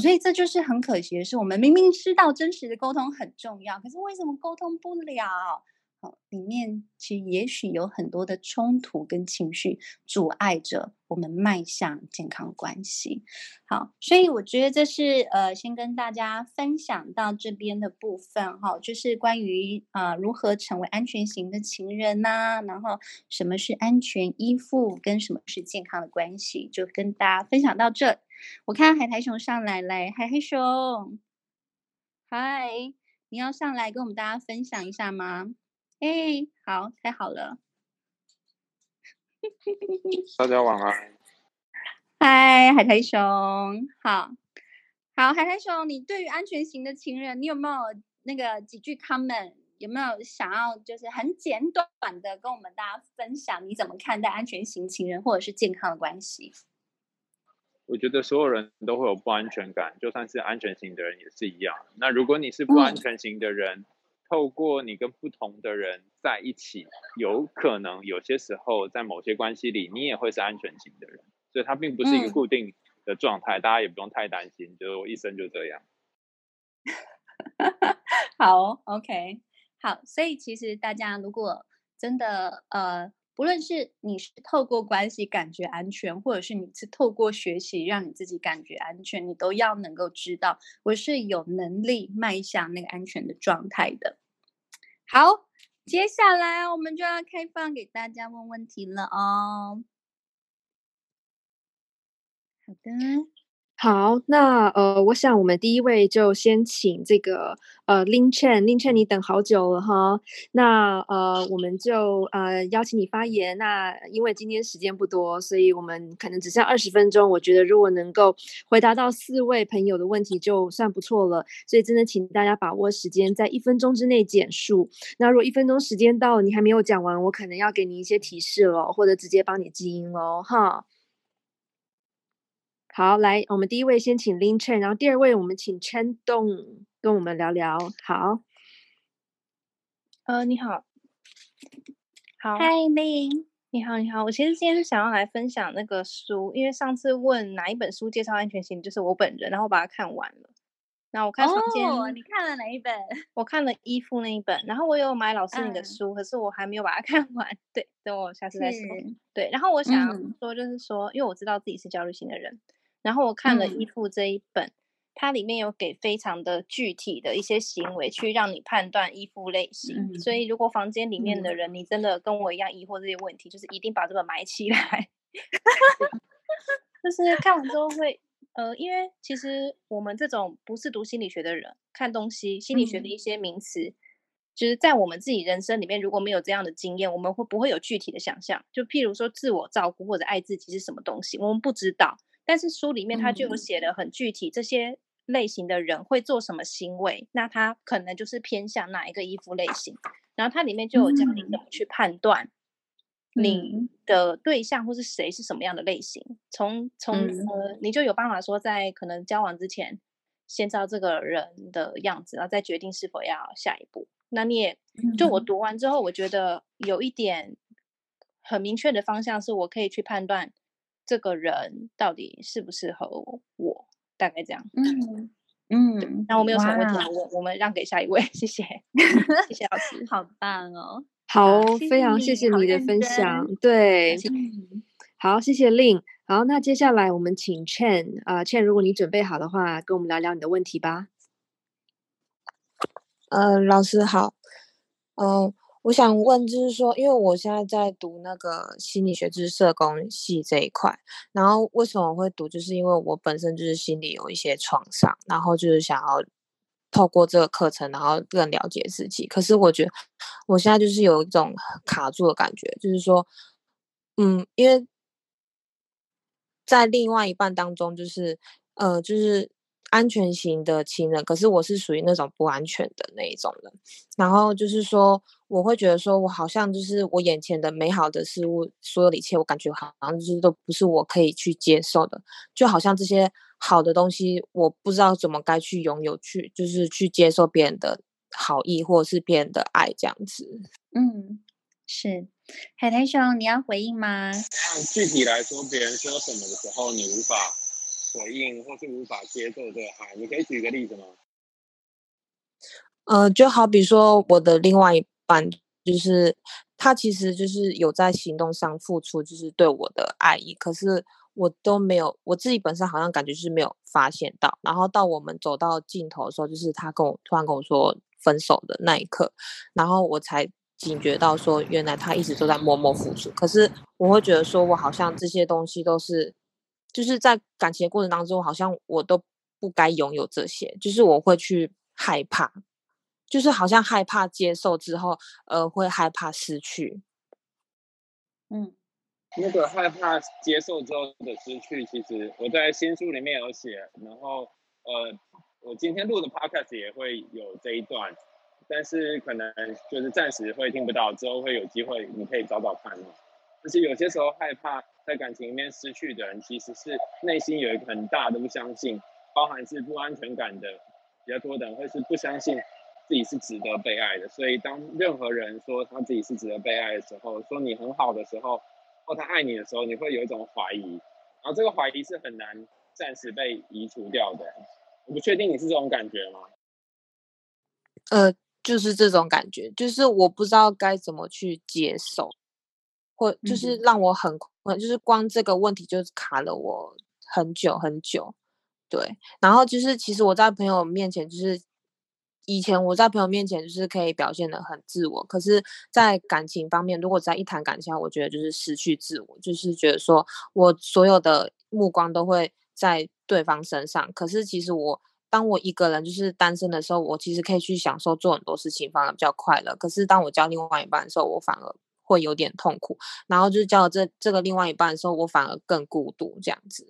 所以这就是很可惜的是，我们明明知道真实的沟通很重要，可是为什么沟通不了？里面其实也许有很多的冲突跟情绪阻碍着我们迈向健康关系。好，所以我觉得这是呃，先跟大家分享到这边的部分哈，就是关于啊、如何成为安全型的情人呐、然后什么是安全依附，跟什么是健康的关系，就跟大家分享到这。我看海苔熊上来了，海苔熊，嗨，你要上来跟我们大家分享一下吗？哎，好，太好了！大家晚安。嗨，海苔熊，好，好，海苔熊，你对于安全型的情人，你有没有那个几句 comment？有没有想要就是很简短的跟我们大家分享，你怎么看待安全型情人或者是健康的关系？我觉得所有人都会有不安全感，就算是安全型的人也是一样。那如果你是不安全型的人，嗯透过你跟不同的人在一起，有可能有些时候在某些关系里，你也会是安全型的人，所以它并不是一个固定的状态，嗯、大家也不用太担心，就是我一生就这样。好，OK，好，所以其实大家如果真的呃，不论是你是透过关系感觉安全，或者是你是透过学习让你自己感觉安全，你都要能够知道，我是有能力迈向那个安全的状态的。好，接下来我们就要开放给大家问问题了哦。好的。好，那呃，我想我们第一位就先请这个呃，Lin Chen，Lin Chen，你等好久了哈。那呃，我们就呃邀请你发言。那因为今天时间不多，所以我们可能只剩二十分钟。我觉得如果能够回答到四位朋友的问题，就算不错了。所以真的请大家把握时间，在一分钟之内简述。那如果一分钟时间到，你还没有讲完，我可能要给你一些提示了，或者直接帮你静音喽，哈。好，来，我们第一位先请 Lin Chen，然后第二位我们请 Chen Dong 跟我们聊聊。好，呃，你好，好，嗨，Lin，你好，你好，我其实今天是想要来分享那个书，因为上次问哪一本书介绍安全性，就是我本人，然后我把它看完了。那我看房间，哦，你看了哪一本？我看了依附那一本，然后我有买老师你的书，嗯，可是我还没有把它 看完。对，等我下次再说。对，然后我想要说，就是说，嗯，因为我知道自己是焦虑型的人。然后我看了《依附》这一本，嗯，它里面有给非常的具体的一些行为，去让你判断依附类型，嗯。所以，如果房间里面的人，嗯，你真的跟我一样疑惑这些问题，就是一定把这本买起来。就是看完之后会，呃，因为其实我们这种不是读心理学的人，看东西，心理学的一些名词，嗯，就是在我们自己人生里面，如果没有这样的经验，我们会不会有具体的想象？就譬如说，自我照顾或者爱自己是什么东西，我们不知道。但是书里面他就有写的很具体，这些类型的人会做什么行为，那他可能就是偏向哪一个衣服类型。然后它里面就有教你怎么去判断你的对象或是谁是什么样的类型。从从呃，你就有办法说，在可能交往之前，先知道这个人的样子，然后再决定是否要下一步。那你也就我读完之后，我觉得有一点很明确的方向，是我可以去判断。这个人到底适不适合我？大概这样。嗯嗯，那我没有什么问题，我我们让给下一位，谢谢，谢谢老师，好棒哦，好，好非常谢谢你的分享，对，好，谢谢 Lin，好，那接下来我们请 Chen 啊、呃、Chen，如果你准备好的话，跟我们聊聊你的问题吧。呃，老师好，嗯、呃。我想问，就是说，因为我现在在读那个心理学，就是社工系这一块，然后为什么我会读，就是因为我本身就是心里有一些创伤，然后就是想要透过这个课程，然后更了解自己。可是我觉得我现在就是有一种卡住的感觉，就是说，嗯，因为在另外一半当中，就是呃，就是。安全型的亲人，可是我是属于那种不安全的那一种人。然后就是说，我会觉得说，我好像就是我眼前的美好的事物，所有的一切，我感觉好像就是都不是我可以去接受的。就好像这些好的东西，我不知道怎么该去拥有，去就是去接受别人的好意，或者是别人的爱这样子。嗯，是，海苔熊，你要回应吗？具体来说，别人说什么的时候，你无法回应或是无法接受这个爱，你可以举个例子吗？呃，就好比说我的另外一半，就是他其实就是有在行动上付出，就是对我的爱意，可是我都没有，我自己本身好像感觉是没有发现到，然后到我们走到尽头的时候，就是他跟我突然跟我说分手的那一刻，然后我才。警觉到说，原来他一直都在默默付出，可是我会觉得说，我好像这些东西都是，就是在感情的过程当中，好像我都不该拥有这些，就是我会去害怕，就是好像害怕接受之后，呃，会害怕失去。嗯，那个害怕接受之后的失去，其实我在新书里面有写，然后呃，我今天录的 podcast 也会有这一段。但是可能就是暂时会听不到，之后会有机会，你可以找找看。就是有些时候害怕在感情里面失去的人，其实是内心有一个很大的不相信，包含是不安全感的比较多的人，会是不相信自己是值得被爱的。所以当任何人说他自己是值得被爱的时候，说你很好的时候，或他爱你的时候，你会有一种怀疑，然后这个怀疑是很难暂时被移除掉的。我不确定你是这种感觉吗？呃。就是这种感觉，就是我不知道该怎么去接受，或就是让我很困，就是光这个问题就卡了我很久很久。对，然后就是其实我在朋友面前，就是以前我在朋友面前就是可以表现得很自我，可是，在感情方面，如果在一谈感情，我觉得就是失去自我，就是觉得说我所有的目光都会在对方身上，可是其实我。当我一个人就是单身的时候，我其实可以去享受做很多事情，反而比较快乐。可是当我交另外一半的时候，我反而会有点痛苦。然后就是交了这这个另外一半的时候，我反而更孤独这样子。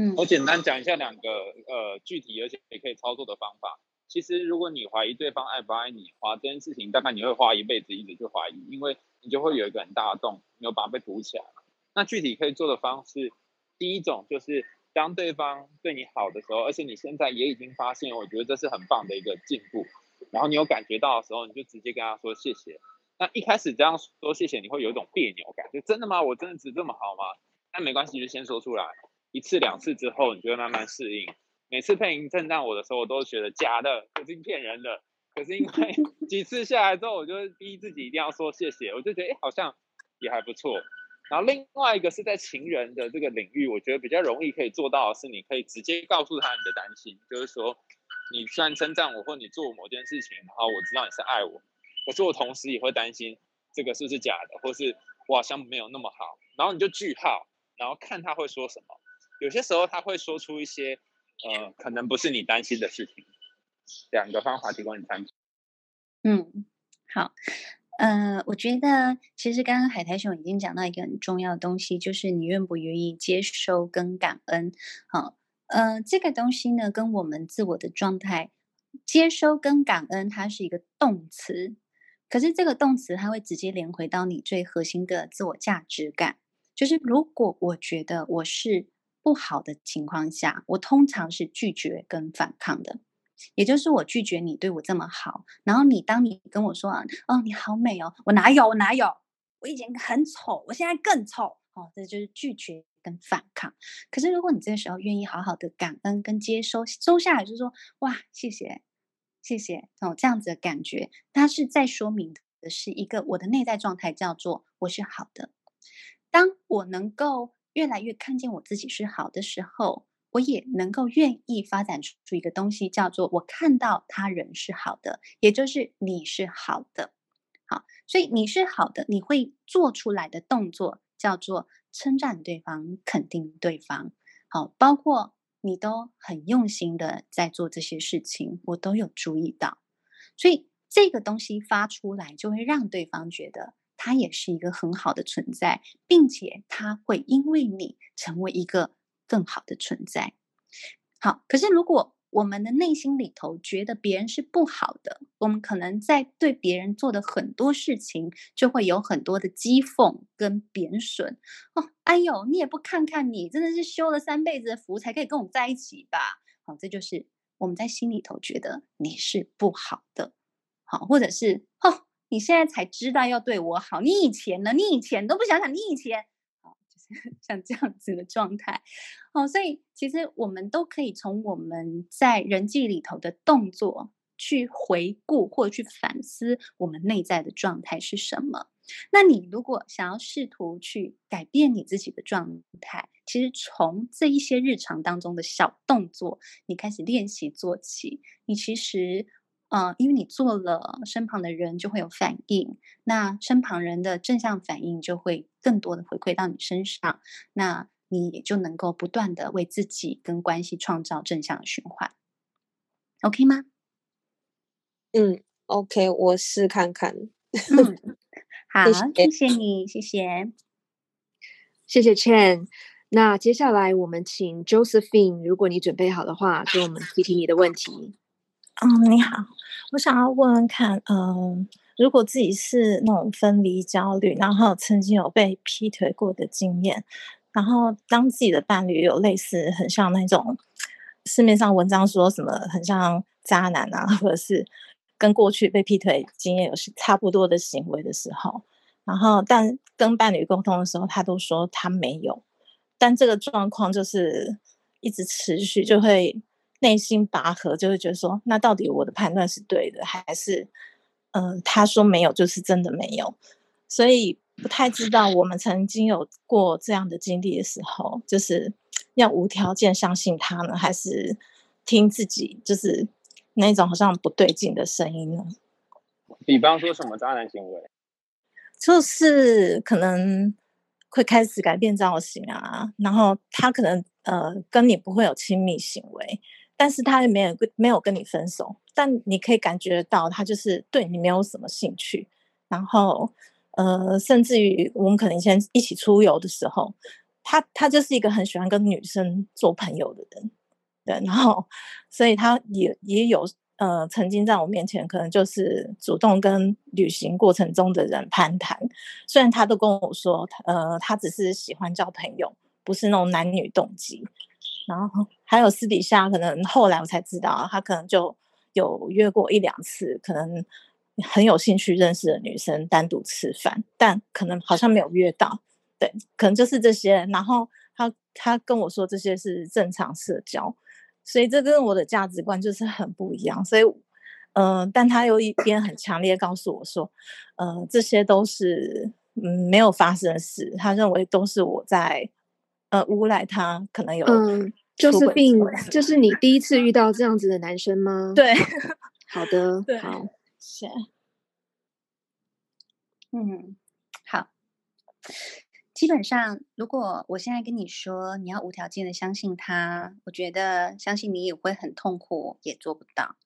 嗯，我简单讲一下两个呃具体而且也可以操作的方法。其实如果你怀疑对方爱不爱你的话，这件事情大概你会花一辈子一直去怀疑，因为你就会有一个很大的洞，没有把它被堵起来。那具体可以做的方式，第一种就是。当对方对你好的时候，而且你现在也已经发现，我觉得这是很棒的一个进步，然后你有感觉到的时候，你就直接跟他说谢谢。那一开始这样说谢谢，你会有一种别扭感，就真的吗？我真的值这么好吗？那没关系，就先说出来。一次两次之后，你就会慢慢适应。每次配音称赞我的时候，我都觉得假的，肯定骗人的。可是因为 几次下来之后，我就逼自己一定要说谢谢，我就觉得哎，好像也还不错。然后另外一个是在情人的这个领域，我觉得比较容易可以做到的是，你可以直接告诉他你的担心，就是说，你虽然称赞我或你做某件事情，然后我知道你是爱我，可是我同时也会担心这个是不是假的，或是我好像没有那么好。然后你就句号，然后看他会说什么。有些时候他会说出一些，呃，可能不是你担心的事情。两个方法提供你参考。嗯，好。呃，我觉得其实刚刚海苔熊已经讲到一个很重要的东西，就是你愿不愿意接收跟感恩。好，呃，这个东西呢，跟我们自我的状态，接收跟感恩，它是一个动词，可是这个动词它会直接连回到你最核心的自我价值感。就是如果我觉得我是不好的情况下，我通常是拒绝跟反抗的。也就是我拒绝你对我这么好，然后你当你跟我说啊，哦，你好美哦，我哪有我哪有，我以前很丑，我现在更丑，哦，这就是拒绝跟反抗。可是如果你这个时候愿意好好的感恩跟接收，收下来就是说，哇，谢谢，谢谢哦，这样子的感觉，它是在说明的是一个我的内在状态叫做我是好的。当我能够越来越看见我自己是好的时候。我也能够愿意发展出一个东西，叫做我看到他人是好的，也就是你是好的，好，所以你是好的，你会做出来的动作叫做称赞对方、肯定对方，好，包括你都很用心的在做这些事情，我都有注意到，所以这个东西发出来，就会让对方觉得他也是一个很好的存在，并且他会因为你成为一个。更好的存在，好。可是，如果我们的内心里头觉得别人是不好的，我们可能在对别人做的很多事情，就会有很多的讥讽跟贬损。哦，哎呦，你也不看看你，真的是修了三辈子的福才可以跟我们在一起吧？好，这就是我们在心里头觉得你是不好的。好，或者是哦，你现在才知道要对我好，你以前呢？你以前都不想想，你以前，哦，就是 像这样子的状态，哦，所以其实我们都可以从我们在人际里头的动作去回顾或者去反思我们内在的状态是什么。那你如果想要试图去改变你自己的状态，其实从这一些日常当中的小动作，你开始练习做起，你其实。嗯，因为你做了，身旁的人就会有反应，那身旁人的正向反应就会更多的回馈到你身上，那你也就能够不断的为自己跟关系创造正向的循环，OK 吗？嗯，OK，我试看看。嗯，好，谢谢你，谢谢，谢谢 Chen。那接下来我们请 Josephine，如果你准备好的话，给我们提提你的问题。嗯，你好，我想要问问看，嗯，如果自己是那种分离焦虑，然后曾经有被劈腿过的经验，然后当自己的伴侣有类似很像那种市面上文章说什么很像渣男啊，或者是跟过去被劈腿经验有差不多的行为的时候，然后但跟伴侣沟通的时候，他都说他没有，但这个状况就是一直持续，就会。内心拔河，就会觉得说，那到底我的判断是对的，还是，嗯、呃，他说没有就是真的没有，所以不太知道我们曾经有过这样的经历的时候，就是要无条件相信他呢，还是听自己就是那种好像不对劲的声音呢？比方说什么渣男行为，就是可能会开始改变造型啊，然后他可能呃跟你不会有亲密行为。但是他也没有没有跟你分手，但你可以感觉到他就是对你没有什么兴趣，然后呃，甚至于我们可能以前一起出游的时候，他他就是一个很喜欢跟女生做朋友的人，对，然后所以他也也有呃曾经在我面前可能就是主动跟旅行过程中的人攀谈，虽然他都跟我说，呃，他只是喜欢交朋友，不是那种男女动机。然后还有私底下，可能后来我才知道，他可能就有约过一两次，可能很有兴趣认识的女生单独吃饭，但可能好像没有约到。对，可能就是这些。然后他他跟我说这些是正常社交，所以这跟我的价值观就是很不一样。所以，嗯、但他有一边很强烈告诉我说，呃，这些都是嗯没有发生的事，他认为都是我在呃诬赖他，可能有。嗯就是病，就是你第一次遇到这样子的男生吗？对，好的，对好，谢谢。嗯，好。基本上，如果我现在跟你说你要无条件的相信他，我觉得相信你也会很痛苦，也做不到。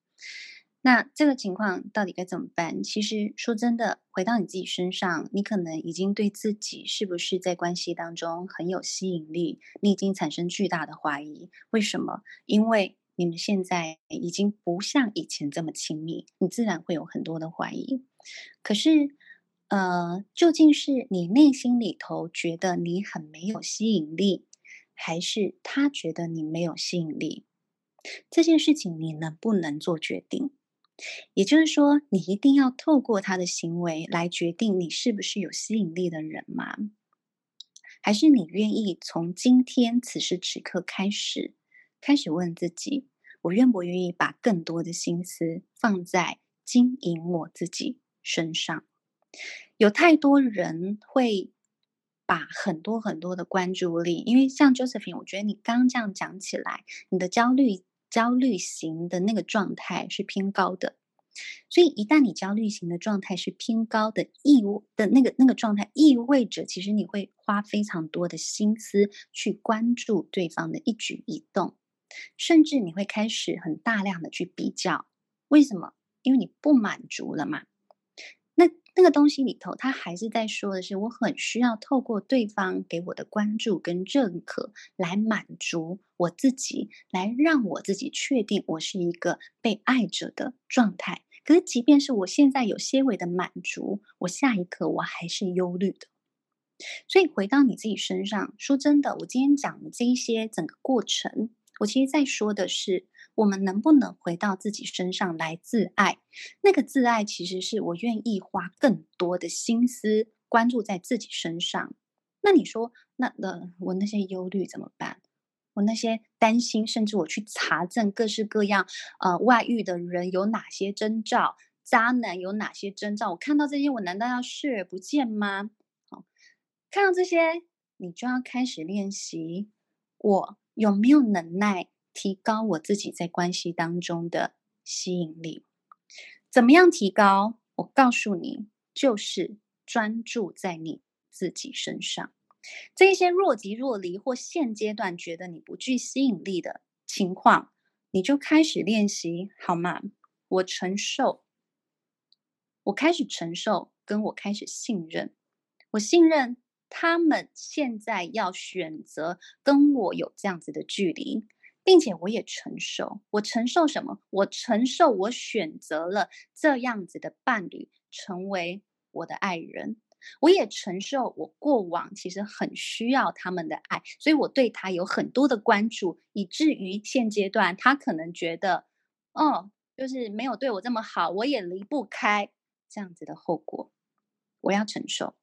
那这个情况到底该怎么办？其实说真的，回到你自己身上，你可能已经对自己是不是在关系当中很有吸引力，你已经产生巨大的怀疑。为什么？因为你们现在已经不像以前这么亲密，你自然会有很多的怀疑。可是，呃，究竟是你内心里头觉得你很没有吸引力，还是他觉得你没有吸引力？这件事情你能不能做决定？也就是说，你一定要透过他的行为来决定你是不是有吸引力的人吗？还是你愿意从今天此时此刻开始，开始问自己：我愿不愿意把更多的心思放在经营我自己身上？有太多人会把很多很多的关注力，因为像 Josephine，我觉得你刚这样讲起来，你的焦虑。焦虑型的那个状态是偏高的，所以一旦你焦虑型的状态是偏高的，意的那个那个状态意味着，其实你会花非常多的心思去关注对方的一举一动，甚至你会开始很大量的去比较。为什么？因为你不满足了嘛。那那个东西里头，他还是在说的是，我很需要透过对方给我的关注跟认可来满足我自己，来让我自己确定我是一个被爱着的状态。可是，即便是我现在有些微的满足，我下一刻我还是忧虑的。所以，回到你自己身上，说真的，我今天讲的这一些整个过程，我其实在说的是，我们能不能回到自己身上来自爱？那个自爱其实是我愿意花更多的心思关注在自己身上。那你说，那那我那些忧虑怎么办？我那些担心，甚至我去查证各式各样呃外遇的人有哪些征兆，渣男有哪些征兆？我看到这些，我难道要视而不见吗？好，看到这些，你就要开始练习，我有没有能耐？提高我自己在关系当中的吸引力，怎么样提高？我告诉你，就是专注在你自己身上。这些若即若离或现阶段觉得你不具吸引力的情况，你就开始练习好吗？我承受，我开始承受，跟我开始信任，我信任他们现在要选择跟我有这样子的距离。并且我也承受，我承受什么？我承受我选择了这样子的伴侣成为我的爱人，我也承受我过往其实很需要他们的爱，所以我对他有很多的关注，以至于现阶段他可能觉得，哦，就是没有对我这么好，我也离不开这样子的后果，我要承受，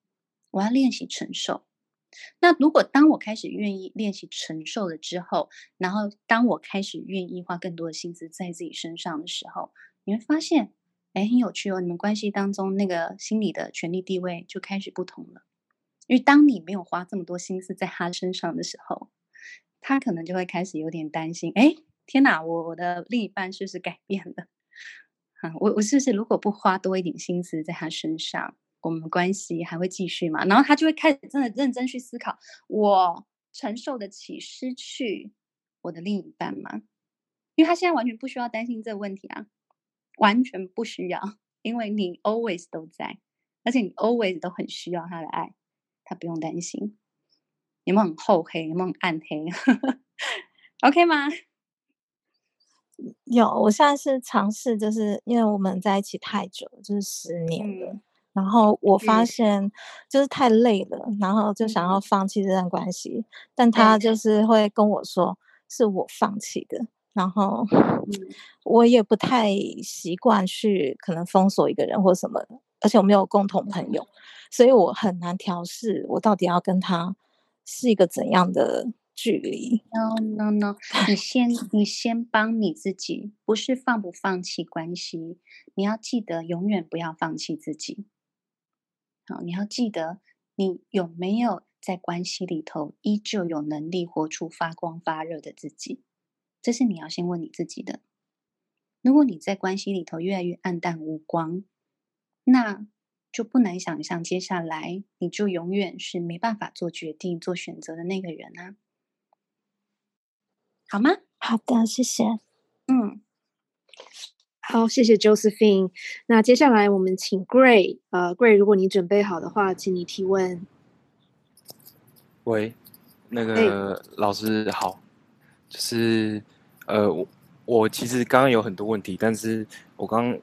我要练习承受。那如果当我开始愿意练习承受了之后，然后当我开始愿意花更多的心思在自己身上的时候，你会发现，哎，很有趣哦。你们关系当中那个心理的权力地位就开始不同了。因为当你没有花这么多心思在他身上的时候，他可能就会开始有点担心。哎，天哪，我我的另一半是不是改变了？啊，我我是不是如果不花多一点心思在他身上？我们关系还会继续吗？然后他就会开始真的认真去思考：我承受得起失去我的另一半吗？因为他现在完全不需要担心这个问题啊，完全不需要，因为你 always 都在，而且你 always 都很需要他的爱，他不用担心。有没有很厚黑？有没有很暗黑？OK 吗？有，我现在是尝试，就是因为我们在一起太久，就是十年了。嗯然后我发现就是太累了，嗯、然后就想要放弃这段关系，嗯、但他。就是会跟我说是我放弃的，然后我也不太习惯去可能封锁一个人或什么的，而且我没有共同朋友，所以我很难调试我到底要跟他是一个怎样的距离。No no no，你先 你先帮你自己，不是放不放弃关系，你要记得永远不要放弃自己。好，你要记得，你有没有在关系里头依旧有能力活出发光发热的自己？这是你要先问你自己的。如果你在关系里头越来越暗淡无光，那就不难想象，接下来你就永远是没办法做决定、做选择的那个人啊，好吗？好的，谢谢。嗯。好，谢谢 Josephine。那接下来我们请 Gray，呃，Gray，如果你准备好的话，请你提问。喂，那个老师好，就是呃，我我其实刚刚有很多问题，但是我刚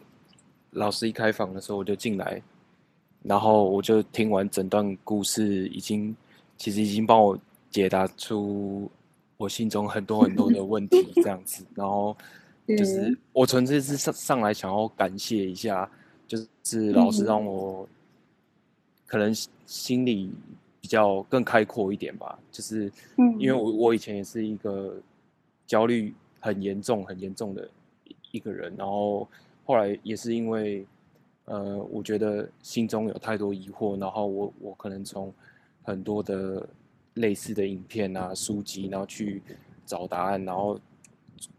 老师一开房的时候我就进来，然后我就听完整段故事，已经其实已经帮我解答出我心中很多很多的问题，这样子，然后。就是我纯粹是上上来想要感谢一下，就是老师让我可能心里比较更开阔一点吧。就是因为我我以前也是一个焦虑很严重很严重的一个人，然后后来也是因为呃，我觉得心中有太多疑惑，然后我我可能从很多的类似的影片啊书籍，然后去找答案，然后。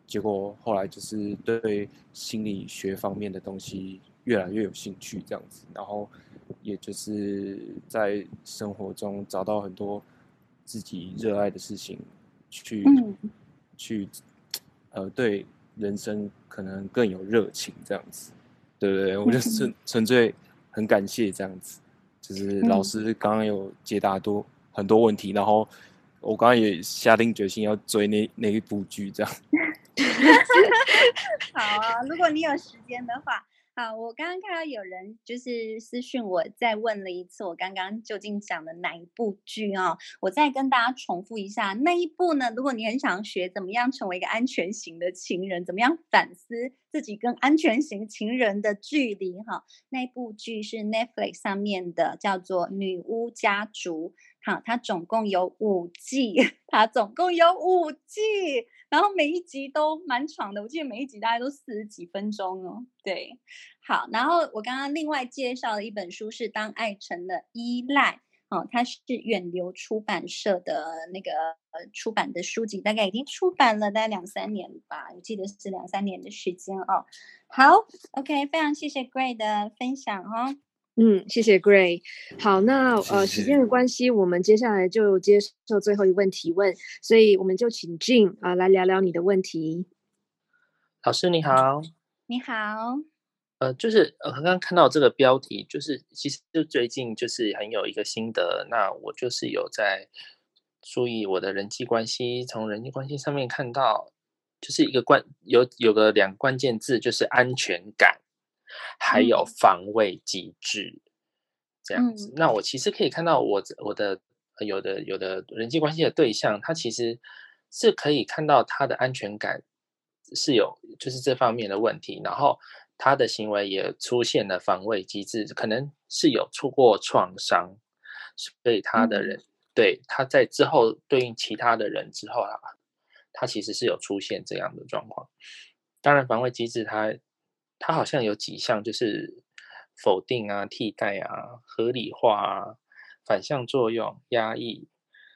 结果后来就是对心理学方面的东西越来越有兴趣，这样子，然后也就是在生活中找到很多自己热爱的事情，去、嗯、去呃对人生可能更有热情，这样子，对不对？我就纯纯粹很感谢这样子，就是老师刚刚有解答多很多问题，然后我刚刚也下定决心要追那那一部剧，这样。好啊，如果你有时间的话，好，我刚刚看到有人就是私讯我，再问了一次，我刚刚究竟讲的哪一部剧哦？我再跟大家重复一下，那一部呢？如果你很想学怎么样成为一个安全型的情人，怎么样反思自己跟安全型情人的距离哈？那一部剧是 Netflix 上面的，叫做《女巫家族》。好，它总共有五季，它总共有五季。然后每一集都蛮长的，我记得每一集大概都四十几分钟哦。对，好，然后我刚刚另外介绍的一本书是《当爱成了依赖》，哦，它是远流出版社的那个出版的书籍，大概已经出版了大概两三年吧，我记得是两三年的时间哦。好，OK，非常谢谢 Gray 的分享哦。嗯，谢谢 Gray。好，那呃，时间的关系，我们接下来就接受最后一问提问，所以我们就请 Jim 啊、呃、来聊聊你的问题。老师你好，你好。呃，就是呃，刚刚看到这个标题，就是其实就最近就是很有一个心得，那我就是有在注意我的人际关系，从人际关系上面看到，就是一个关有有个两关键字，就是安全感。还有防卫机制，这样子。那我其实可以看到我，我我的有的有的人际关系的对象，他其实是可以看到他的安全感是有，就是这方面的问题。然后他的行为也出现了防卫机制，可能是有出过创伤，所以他的人对他在之后对应其他的人之后啊，他其实是有出现这样的状况。当然，防卫机制他。它好像有几项，就是否定啊、替代啊、合理化啊、反向作用、压抑，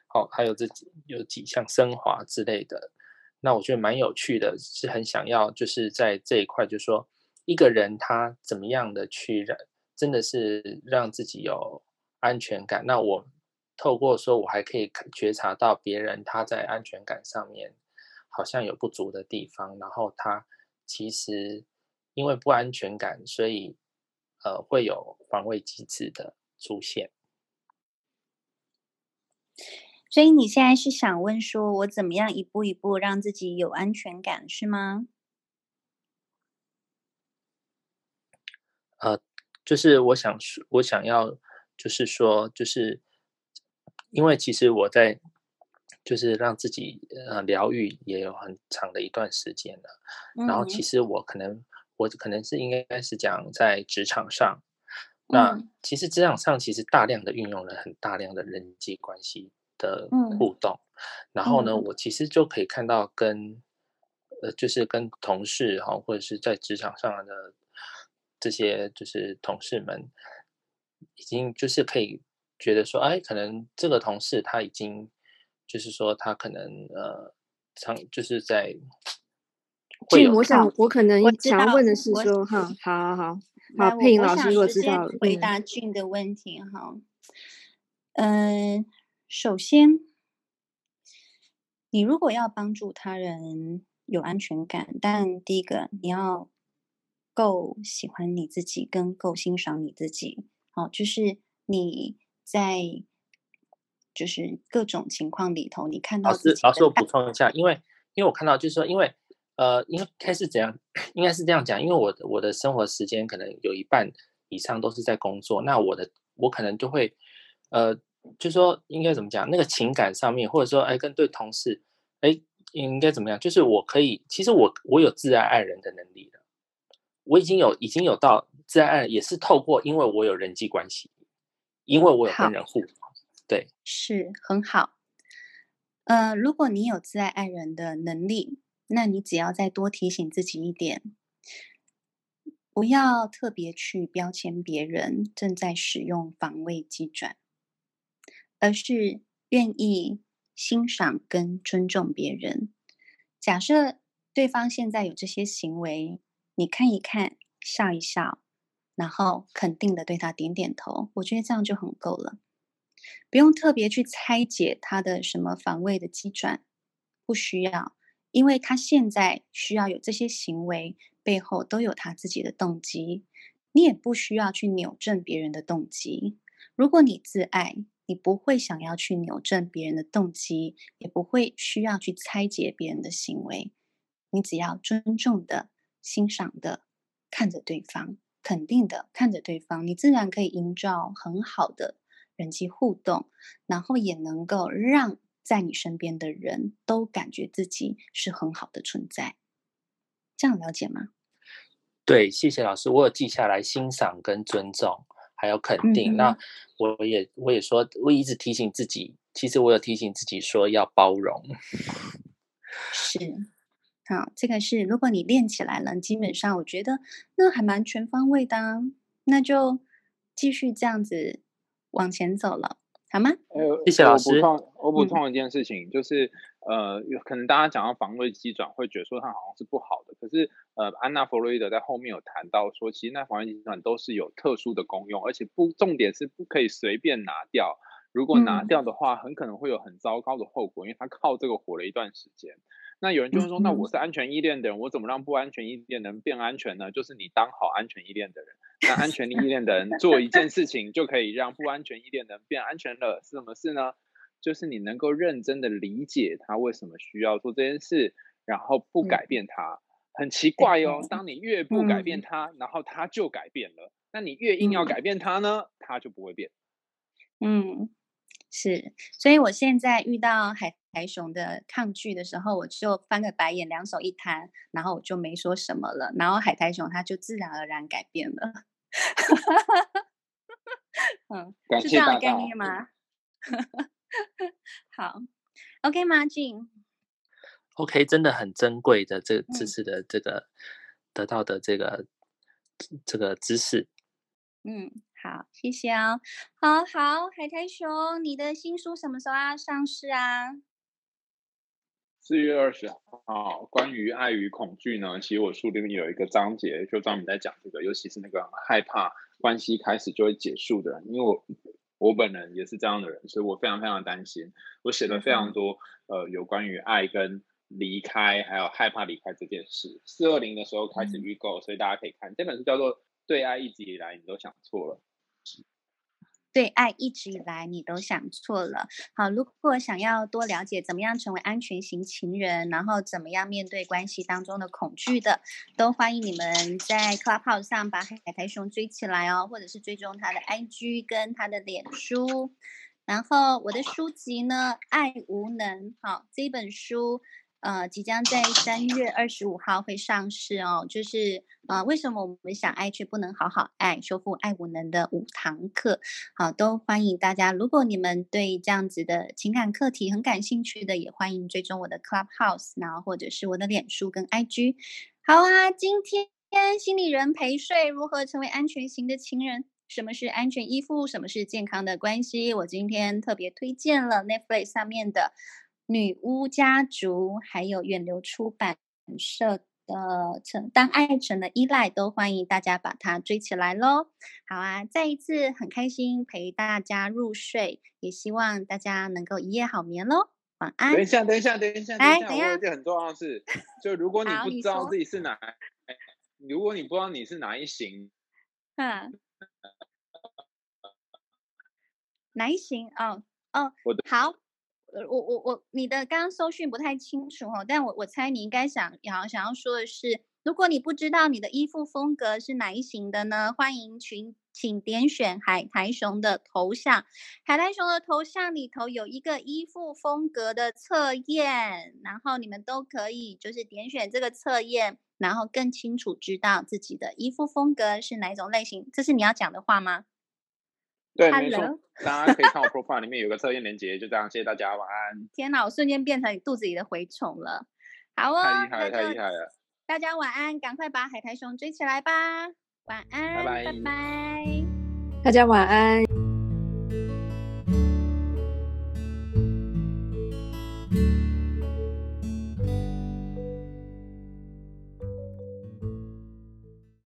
好、哦，还有这几有几项升华之类的。那我觉得蛮有趣的，是很想要就是在这一块，就是说一个人他怎么样的去让，真的是让自己有安全感。那我透过说，我还可以觉察到别人他在安全感上面好像有不足的地方，然后他其实。因为不安全感，所以呃会有防卫机制的出现。所以你现在是想问说，我怎么样一步一步让自己有安全感，是吗？呃，就是我想说，我想要就是说，就是因为其实我在就是让自己呃疗愈也有很长的一段时间了，嗯、然后其实我可能。我可能是应该是讲在职场上，那其实职场上其实大量的运用了很大量的人际关系的互动，然后呢，我其实就可以看到跟呃，就是跟同事哈，或者是在职场上的这些就是同事们，已经就是可以觉得说，哎，可能这个同事他已经就是说他可能呃，常就是在。Jim，我想我可能想要问的是说，哈，好好好，好，佩颖老师，我知道了。回答 Jim 的问题，哈，嗯，首先，你如果要帮助他人有安全感，但第一个你要够喜欢你自己，跟够欣赏你自己，好，就是你在就是各种情况里头，你看到老师，老师，我补充一下，因为因为我看到就是说，因为。呃，应该是怎样？应该是这样讲，因为我的我的生活时间可能有一半以上都是在工作，那我的我可能就会，呃，就说应该怎么讲？那个情感上面，或者说，哎，跟对同事，哎，应该怎么样？就是我可以，其实我我有自爱爱人的能力了，我已经有已经有到自爱爱人，也是透过，因为我有人际关系，因为我有跟人互动，对，是很好。呃，如果你有自爱爱人的能力。那你只要再多提醒自己一点，不要特别去标签别人正在使用防卫机转，而是愿意欣赏跟尊重别人。假设对方现在有这些行为，你看一看，笑一笑，然后肯定的对他点点头，我觉得这样就很够了，不用特别去拆解他的什么防卫的机转，不需要。因为他现在需要有这些行为，背后都有他自己的动机，你也不需要去扭正别人的动机。如果你自爱，你不会想要去扭正别人的动机，也不会需要去拆解别人的行为。你只要尊重的、欣赏的看着对方，肯定的看着对方，你自然可以营造很好的人际互动，然后也能够让在你身边的人都感觉自己是很好的存在。这样了解吗？对，谢谢老师，我有记下来，欣赏跟尊重，还有肯定。嗯、那我也我也说，我一直提醒自己，其实我有提醒自己说要包容。是，好，这个是如果你练起来了，基本上我觉得那还蛮全方位的，那就继续这样子往前走了。好吗？呃谢谢老师。我补充，一件事情，嗯、就是呃，可能大家讲到防卫机转，会觉得说它好像是不好的。可是呃，安娜·弗洛伊德在后面有谈到说，其实那防卫机转都是有特殊的功用，而且不重点是不可以随便拿掉。如果拿掉的话，很可能会有很糟糕的后果，因为它靠这个活了一段时间。那有人就会说，那我是安全依恋的人，我怎么让不安全依恋的人变安全呢？就是你当好安全依恋的人。那安全依恋的人 做一件事情，就可以让不安全依恋的人变安全了。是什么事呢？就是你能够认真的理解他为什么需要做这件事，然后不改变他。很奇怪哦，当你越不改变他，然后他就改变了。那你越硬要改变他呢，他就不会变。嗯。是，所以我现在遇到海苔熊的抗拒的时候，我就翻个白眼，两手一摊，然后我就没说什么了。然后海苔熊它就自然而然改变了。嗯，是这样的概念吗？好，OK 吗，Jim？OK，真的很珍贵的这个知识的这个、嗯、得到的这个这个知识。嗯。好，谢谢哦。好好，海苔熊，你的新书什么时候要上市啊？四月二十号。关于爱与恐惧呢，其实我书里面有一个章节，就专门在讲这个，尤其是那个害怕关系开始就会结束的人，因为我我本人也是这样的人，所以我非常非常担心。我写了非常多，呃，有关于爱跟离开，还有害怕离开这件事。四二零的时候开始预购，嗯，所以大家可以看这本书，叫做《对爱一直以来你都想错了》。对爱一直以来你都想错了。好，如果想要多了解怎么样成为安全型情人，然后怎么样面对关系当中的恐惧的，都欢迎你们在 Clubhouse 上把海苔熊追起来哦，或者是追踪他的 IG 跟他的脸书。然后我的书籍呢，《爱无能》好，这本书。呃，即将在三月二十五号会上市哦。就是呃，为什么我们想爱却不能好好爱，修复爱无能的五堂课，好，都欢迎大家。如果你们对这样子的情感课题很感兴趣的，也欢迎追踪我的 Clubhouse，然后或者是我的脸书跟 IG。好啊，今天心理人陪睡，如何成为安全型的情人？什么是安全依附？什么是健康的关系？我今天特别推荐了 Netflix 上面的。女巫家族，还有远流出版社的《当爱成了依赖》，都欢迎大家把它追起来喽。好啊，再一次很开心陪大家入睡，也希望大家能够一夜好眠喽。晚安。等一下，等一下，等一下，等一下，我有一件很重要的事，就如果你不知道自己是哪，如果你不知道你是哪一型，嗯，哪一型？哦哦，我的好。呃，我我我，你的刚刚搜讯不太清楚哦，但我我猜你应该想要想要说的是，如果你不知道你的依附风格是哪一型的呢？欢迎群，请点选海苔熊的头像，海苔熊的头像里头有一个依附风格的测验，然后你们都可以就是点选这个测验，然后更清楚知道自己的依附风格是哪一种类型。这是你要讲的话吗？对，没错，大家可以看我 profile 里面有个测验连接，就这样，谢谢大家，晚安。天哪，我瞬间变成你肚子里的蛔虫了，好啊、哦，太厉害了，太厉害了，大家晚安，赶快把海苔熊追起来吧，晚安，拜拜，拜拜，大家晚安。